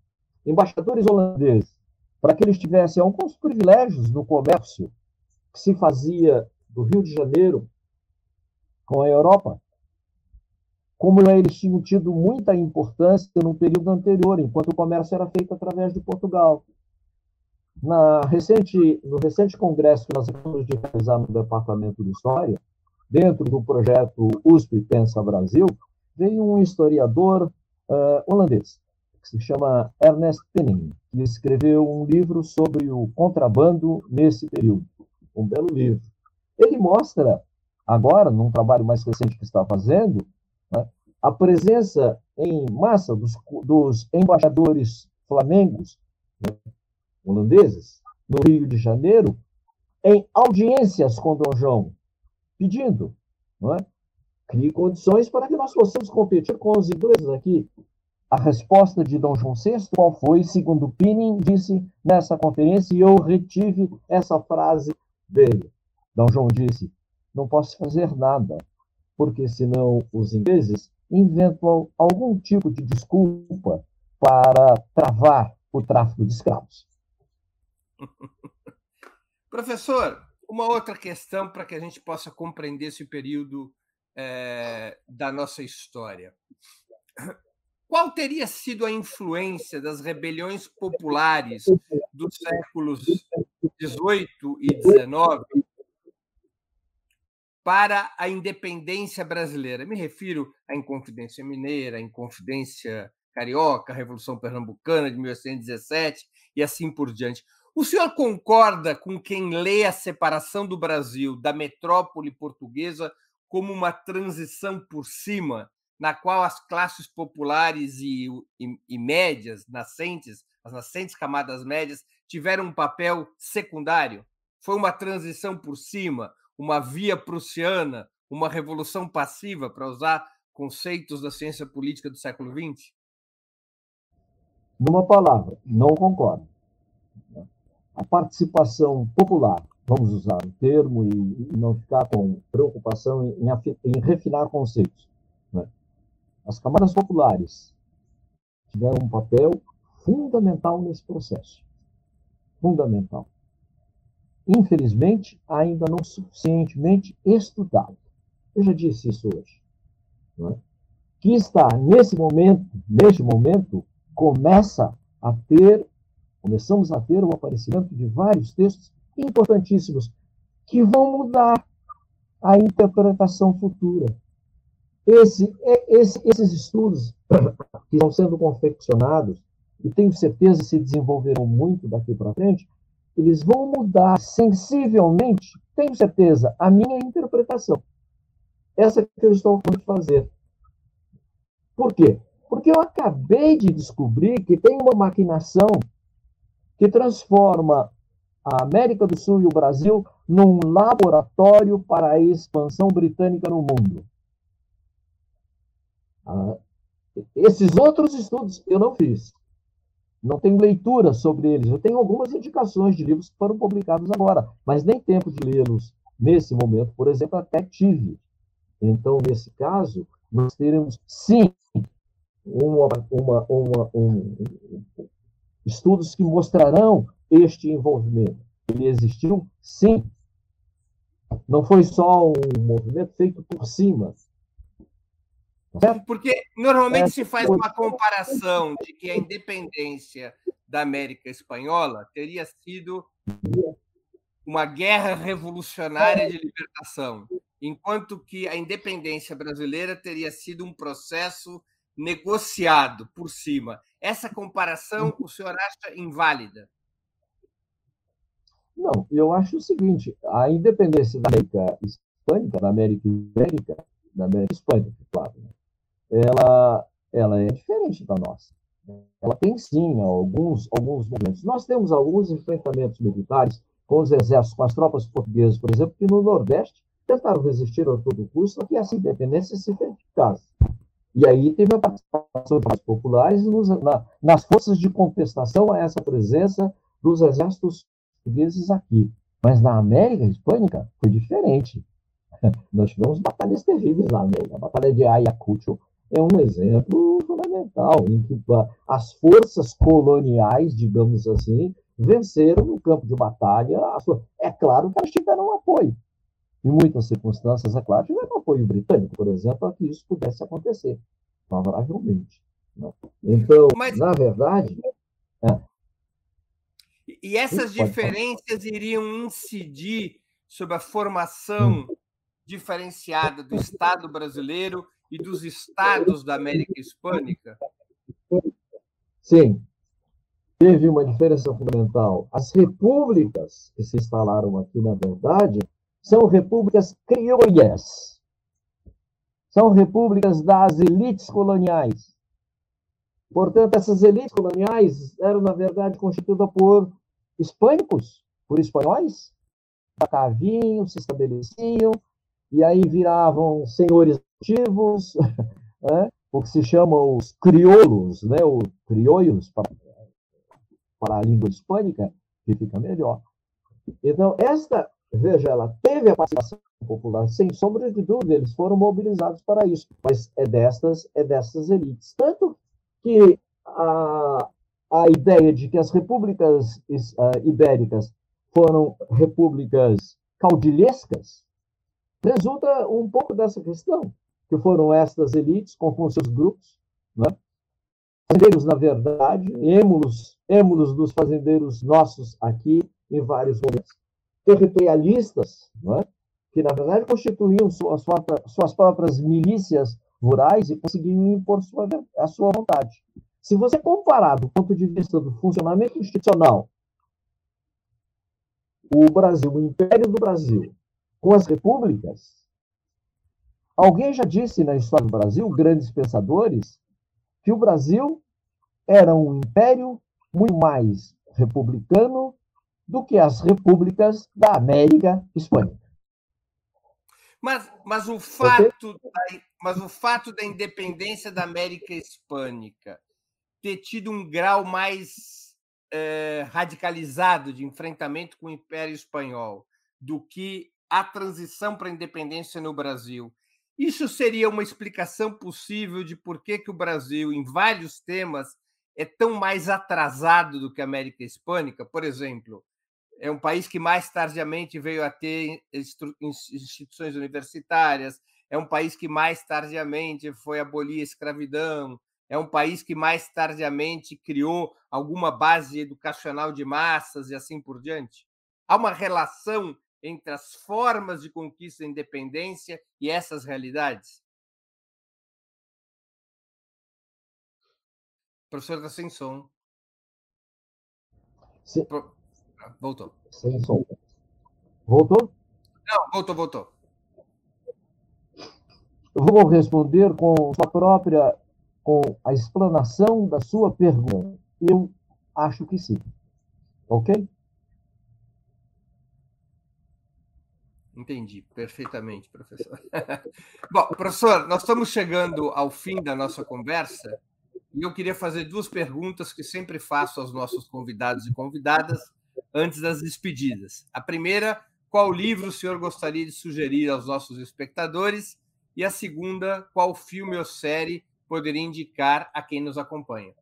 embaixadores holandeses, para que eles tivessem alguns privilégios no comércio que se fazia do Rio de Janeiro com a Europa. como eles tinham tido muita importância no período anterior, enquanto o comércio era feito através de Portugal. Na recente, no recente congresso que nós acabamos de realizar no Departamento de História, dentro do projeto USP Pensa Brasil, veio um historiador uh, holandês, que se chama Ernest Penning, que escreveu um livro sobre o contrabando nesse período. Um belo livro. Ele mostra, agora, num trabalho mais recente que está fazendo, né, a presença em massa dos, dos embaixadores flamengos, né, holandeses, no Rio de Janeiro, em audiências com Dom João, pedindo, não é? crie condições para que nós possamos competir com os ingleses aqui. A resposta de Dom João VI, qual foi, segundo Pinning disse nessa conferência, e eu retive essa frase dele. Dom João disse: Não posso fazer nada, porque senão os ingleses inventam algum tipo de desculpa para travar o tráfico de escravos. Professor, uma outra questão para que a gente possa compreender esse período é, da nossa história. Qual teria sido a influência das rebeliões populares dos séculos XVIII e XIX para a independência brasileira? Me refiro à Inconfidência Mineira, à Inconfidência Carioca, a Revolução Pernambucana de 1817 e assim por diante. O senhor concorda com quem lê a separação do Brasil da metrópole portuguesa como uma transição por cima, na qual as classes populares e, e, e médias, nascentes, as nascentes camadas médias, tiveram um papel secundário? Foi uma transição por cima, uma via prussiana, uma revolução passiva, para usar conceitos da ciência política do século XX? Numa palavra, não concordo a participação popular, vamos usar o termo e, não ficar com preocupação em refinar conceitos. As camadas populares tiveram um papel fundamental nesse processo. Fundamental. Infelizmente, ainda não suficientemente estudado. Eu já disse isso hoje. É? Que está, nesse momento, neste momento, começa a ter começamos a ter o aparecimento de vários textos importantíssimos que vão mudar a interpretação futura. Esse, esse, esses estudos que estão sendo confeccionados, e tenho certeza se desenvolverão muito daqui para frente, eles vão mudar sensivelmente, tenho certeza, a minha interpretação. Essa que eu estou a fazer. Por quê? Porque eu acabei de descobrir que tem uma maquinação que transforma a América do Sul e o Brasil num laboratório para a expansão britânica no mundo. Ah, esses outros estudos eu não fiz. Não tenho leitura sobre eles. Eu tenho algumas indicações de livros que foram publicados agora, mas nem tempo de lê-los nesse momento, por exemplo, até tive. Então, nesse caso, nós teremos, sim, uma, uma, uma, um, estudos que mostrarão este envolvimento. Ele existiu, sim. Não foi só um movimento feito por cima. Porque normalmente é, se faz uma comparação de que a independência da América Espanhola teria sido uma guerra revolucionária de libertação, enquanto que a independência brasileira teria sido um processo negociado por cima. Essa comparação o senhor acha inválida? Não, eu acho o seguinte: a independência da América Hispânica, da América Ibérica, da América Hispânica, claro, né? Ela, ela é diferente da nossa. Ela tem sim alguns, alguns momentos. Nós temos alguns enfrentamentos militares com os exércitos, com as tropas portuguesas, por exemplo, que no Nordeste tentaram resistir a todo custo que essa independência se verificasse. E aí teve a participação das populares nos, na, nas forças de contestação a essa presença dos exércitos portugueses aqui. Mas na América Hispânica foi diferente. Nós tivemos batalhas terríveis lá. Né? A Batalha de Ayacucho é um exemplo fundamental, em que as forças coloniais, digamos assim, venceram no campo de batalha. Sua... É claro que elas tiveram apoio. Em muitas circunstâncias, é claro, tiveram apoio britânico, por exemplo, para que isso pudesse acontecer, favoravelmente. Né? Então, Mas... na verdade. É. E essas diferenças iriam incidir sobre a formação hum. diferenciada do Estado brasileiro e dos estados da América Hispânica? Sim. Teve uma diferença fundamental. As repúblicas que se instalaram aqui, na verdade, são repúblicas criolhas. São repúblicas das elites coloniais. Portanto, essas elites coloniais eram, na verdade, constituídas por hispânicos, por espanhóis, cavinho, se estabeleciam, e aí viravam senhores ativos, né? o que se chama os crioulos, né? ou criollos, para, a língua hispânica, que fica melhor. Então, esta, veja, ela teve a participação popular, sem sombra de dúvida, eles foram mobilizados para isso, mas é destas, é destas elites. Tanto que a, a ideia de que as repúblicas uh, ibéricas foram repúblicas caudilhescas resulta um pouco dessa questão, que foram estas elites com seus grupos, né? fazendeiros, na verdade, êmulos, êmulos dos fazendeiros nossos aqui em vários momentos, territorialistas, né? que na verdade constituíam suas, suas próprias milícias rurais e conseguiam impor sua, a sua vontade. Se você comparar do ponto de vista do funcionamento institucional o Brasil, o Império do Brasil, com as repúblicas, alguém já disse na história do Brasil, grandes pensadores, que o Brasil era um império muito mais republicano do que as repúblicas da América Hispânica. Mas, mas, o fato da, mas o fato da independência da América Hispânica ter tido um grau mais é, radicalizado de enfrentamento com o Império Espanhol do que a transição para a independência no Brasil. Isso seria uma explicação possível de por que, que o Brasil, em vários temas, é tão mais atrasado do que a América Hispânica? Por exemplo, é um país que mais tardiamente veio a ter instituições universitárias, é um país que mais tardiamente foi abolir a escravidão, é um país que mais tardiamente criou alguma base educacional de massas e assim por diante? Há uma relação entre as formas de conquista da independência e essas realidades? professor está sem som. Ah, voltou. Sem som. Voltou? Não, voltou, voltou. Eu vou responder com sua própria com a explanação da sua pergunta? Eu acho que sim. Ok? Entendi perfeitamente, professor. Bom, professor, nós estamos chegando ao fim da nossa conversa e eu queria fazer duas perguntas que sempre faço aos nossos convidados e convidadas antes das despedidas. A primeira, qual livro o senhor gostaria de sugerir aos nossos espectadores? E a segunda, qual filme ou série poderia indicar a quem nos acompanha?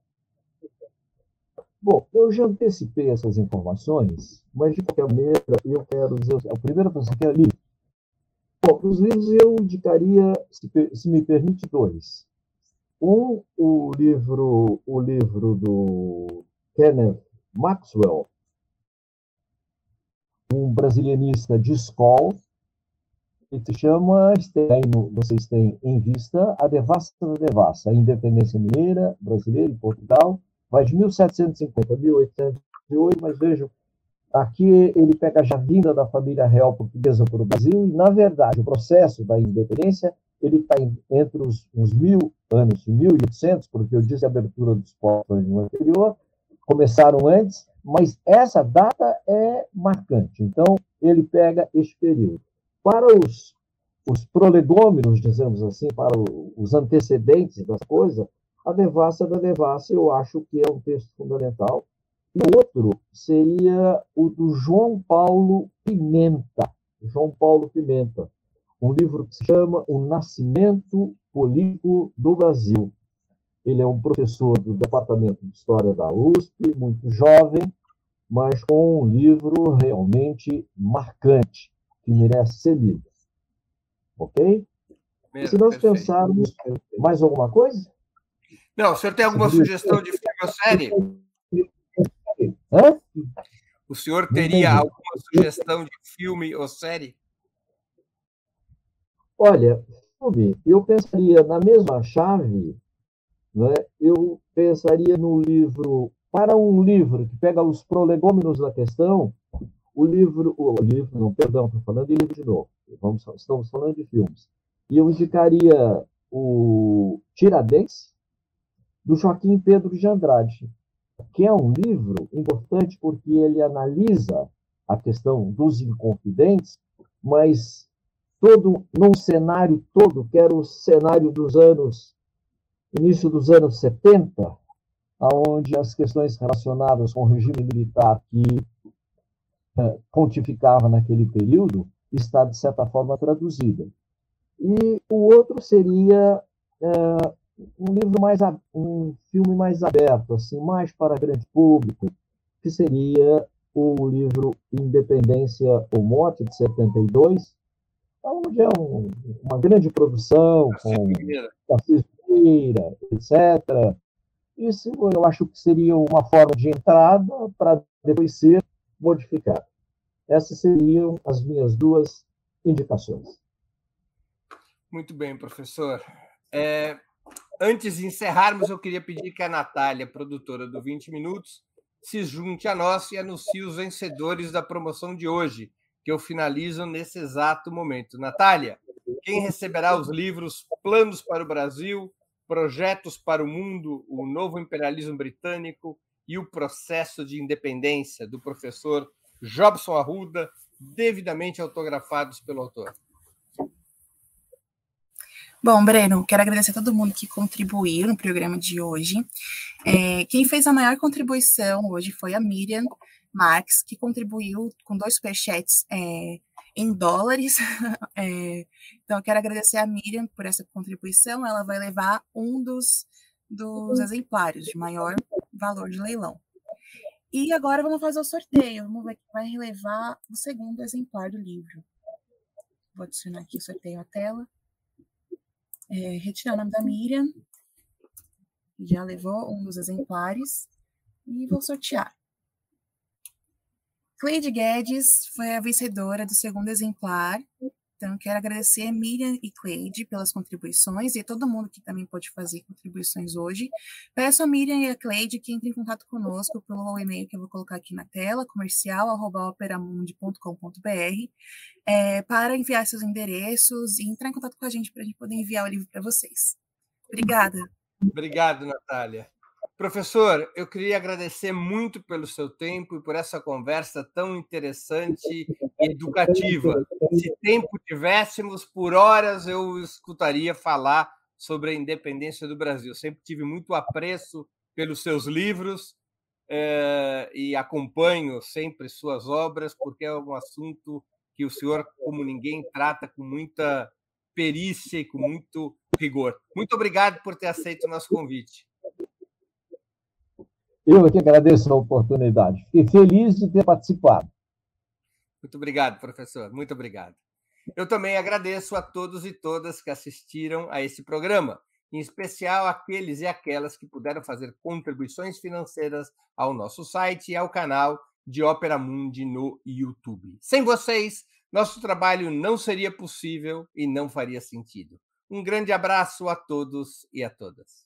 Bom, eu já antecipei essas informações, mas de qualquer maneira eu quero dizer o primeiro que você quer Bom, os livros eu indicaria, se, se me permite, dois. Um, o livro, o livro do Kenneth Maxwell, um brasilianista de escola, que se chama, vocês têm em vista, a devassa da devassa, a independência mineira brasileira em Portugal, vai de 1750 a 1808, mas vejam, aqui ele pega já vinda da família real portuguesa para o Brasil, e, na verdade, o processo da independência ele está entre os, uns mil anos, 1800, porque eu disse a abertura dos portos no anterior, começaram antes, mas essa data é marcante. Então, ele pega este período. Para os, os prolegômenos, dizemos assim, para os antecedentes das coisas, a devassa da devassa eu acho que é um texto fundamental. E o outro seria o do João Paulo Pimenta. João Paulo Pimenta, um livro que se chama O Nascimento Político do Brasil. Ele é um professor do Departamento de História da USP, muito jovem, mas com um livro realmente marcante que merece ser lido. ok? E se nós Perfeito. pensarmos mais alguma coisa? Não, o senhor tem alguma sugestão de filme ou série? Hã? O senhor teria alguma sugestão de filme ou série? Olha, eu pensaria na mesma chave, né? eu pensaria no livro, para um livro que pega os prolegômenos da questão, o livro, o livro, não, perdão, estou falando de livro de novo, Vamos, estamos falando de filmes. E eu indicaria o Tiradentes, do Joaquim Pedro de Andrade, que é um livro importante porque ele analisa a questão dos inconfidentes, mas todo num cenário todo, que era o cenário dos anos início dos anos 70, aonde as questões relacionadas com o regime militar que é, pontificava naquele período está de certa forma traduzida. E o outro seria é, um livro mais um filme mais aberto, assim, mais para grande público, que seria o livro Independência ou Morte de 72, onde é um, uma grande produção, com Tarcísio Pereira, etc. Isso eu acho que seria uma forma de entrada para depois ser modificado. Essas seriam as minhas duas indicações. Muito bem, professor. É, antes de encerrarmos, eu queria pedir que a Natália, produtora do 20 Minutos, se junte a nós e anuncie os vencedores da promoção de hoje, que eu finalizo nesse exato momento. Natália, quem receberá os livros Planos para o Brasil, Projetos para o Mundo, o Novo Imperialismo Britânico e o Processo de Independência, do professor Jobson Arruda, devidamente autografados pelo autor? Bom, Breno, quero agradecer a todo mundo que contribuiu no programa de hoje. É, quem fez a maior contribuição hoje foi a Miriam, Marx, que contribuiu com dois superchats é, em dólares. É, então, eu quero agradecer a Miriam por essa contribuição. Ela vai levar um dos, dos exemplares de maior valor de leilão. E agora vamos fazer o sorteio. Vamos ver quem vai levar o segundo exemplar do livro. Vou adicionar aqui o sorteio à tela. É, retirar o nome da Miriam. Já levou um dos exemplares. E vou sortear. Cleide Guedes foi a vencedora do segundo exemplar. Então, quero agradecer a Miriam e Cleide pelas contribuições e todo mundo que também pode fazer contribuições hoje. Peço a Miriam e a Cleide que entrem em contato conosco pelo e-mail que eu vou colocar aqui na tela, comercial.operamundi.com.br, é, para enviar seus endereços e entrar em contato com a gente para a gente poder enviar o livro para vocês. Obrigada. Obrigado, Natália. Professor, eu queria agradecer muito pelo seu tempo e por essa conversa tão interessante e educativa. Se tempo tivéssemos, por horas eu escutaria falar sobre a independência do Brasil. Sempre tive muito apreço pelos seus livros eh, e acompanho sempre suas obras, porque é um assunto que o senhor, como ninguém, trata com muita perícia e com muito rigor. Muito obrigado por ter aceito o nosso convite. Eu que agradeço a oportunidade. Fiquei feliz de ter participado. Muito obrigado, professor. Muito obrigado. Eu também agradeço a todos e todas que assistiram a esse programa, em especial aqueles e aquelas que puderam fazer contribuições financeiras ao nosso site e ao canal de Ópera Mundi no YouTube. Sem vocês, nosso trabalho não seria possível e não faria sentido. Um grande abraço a todos e a todas.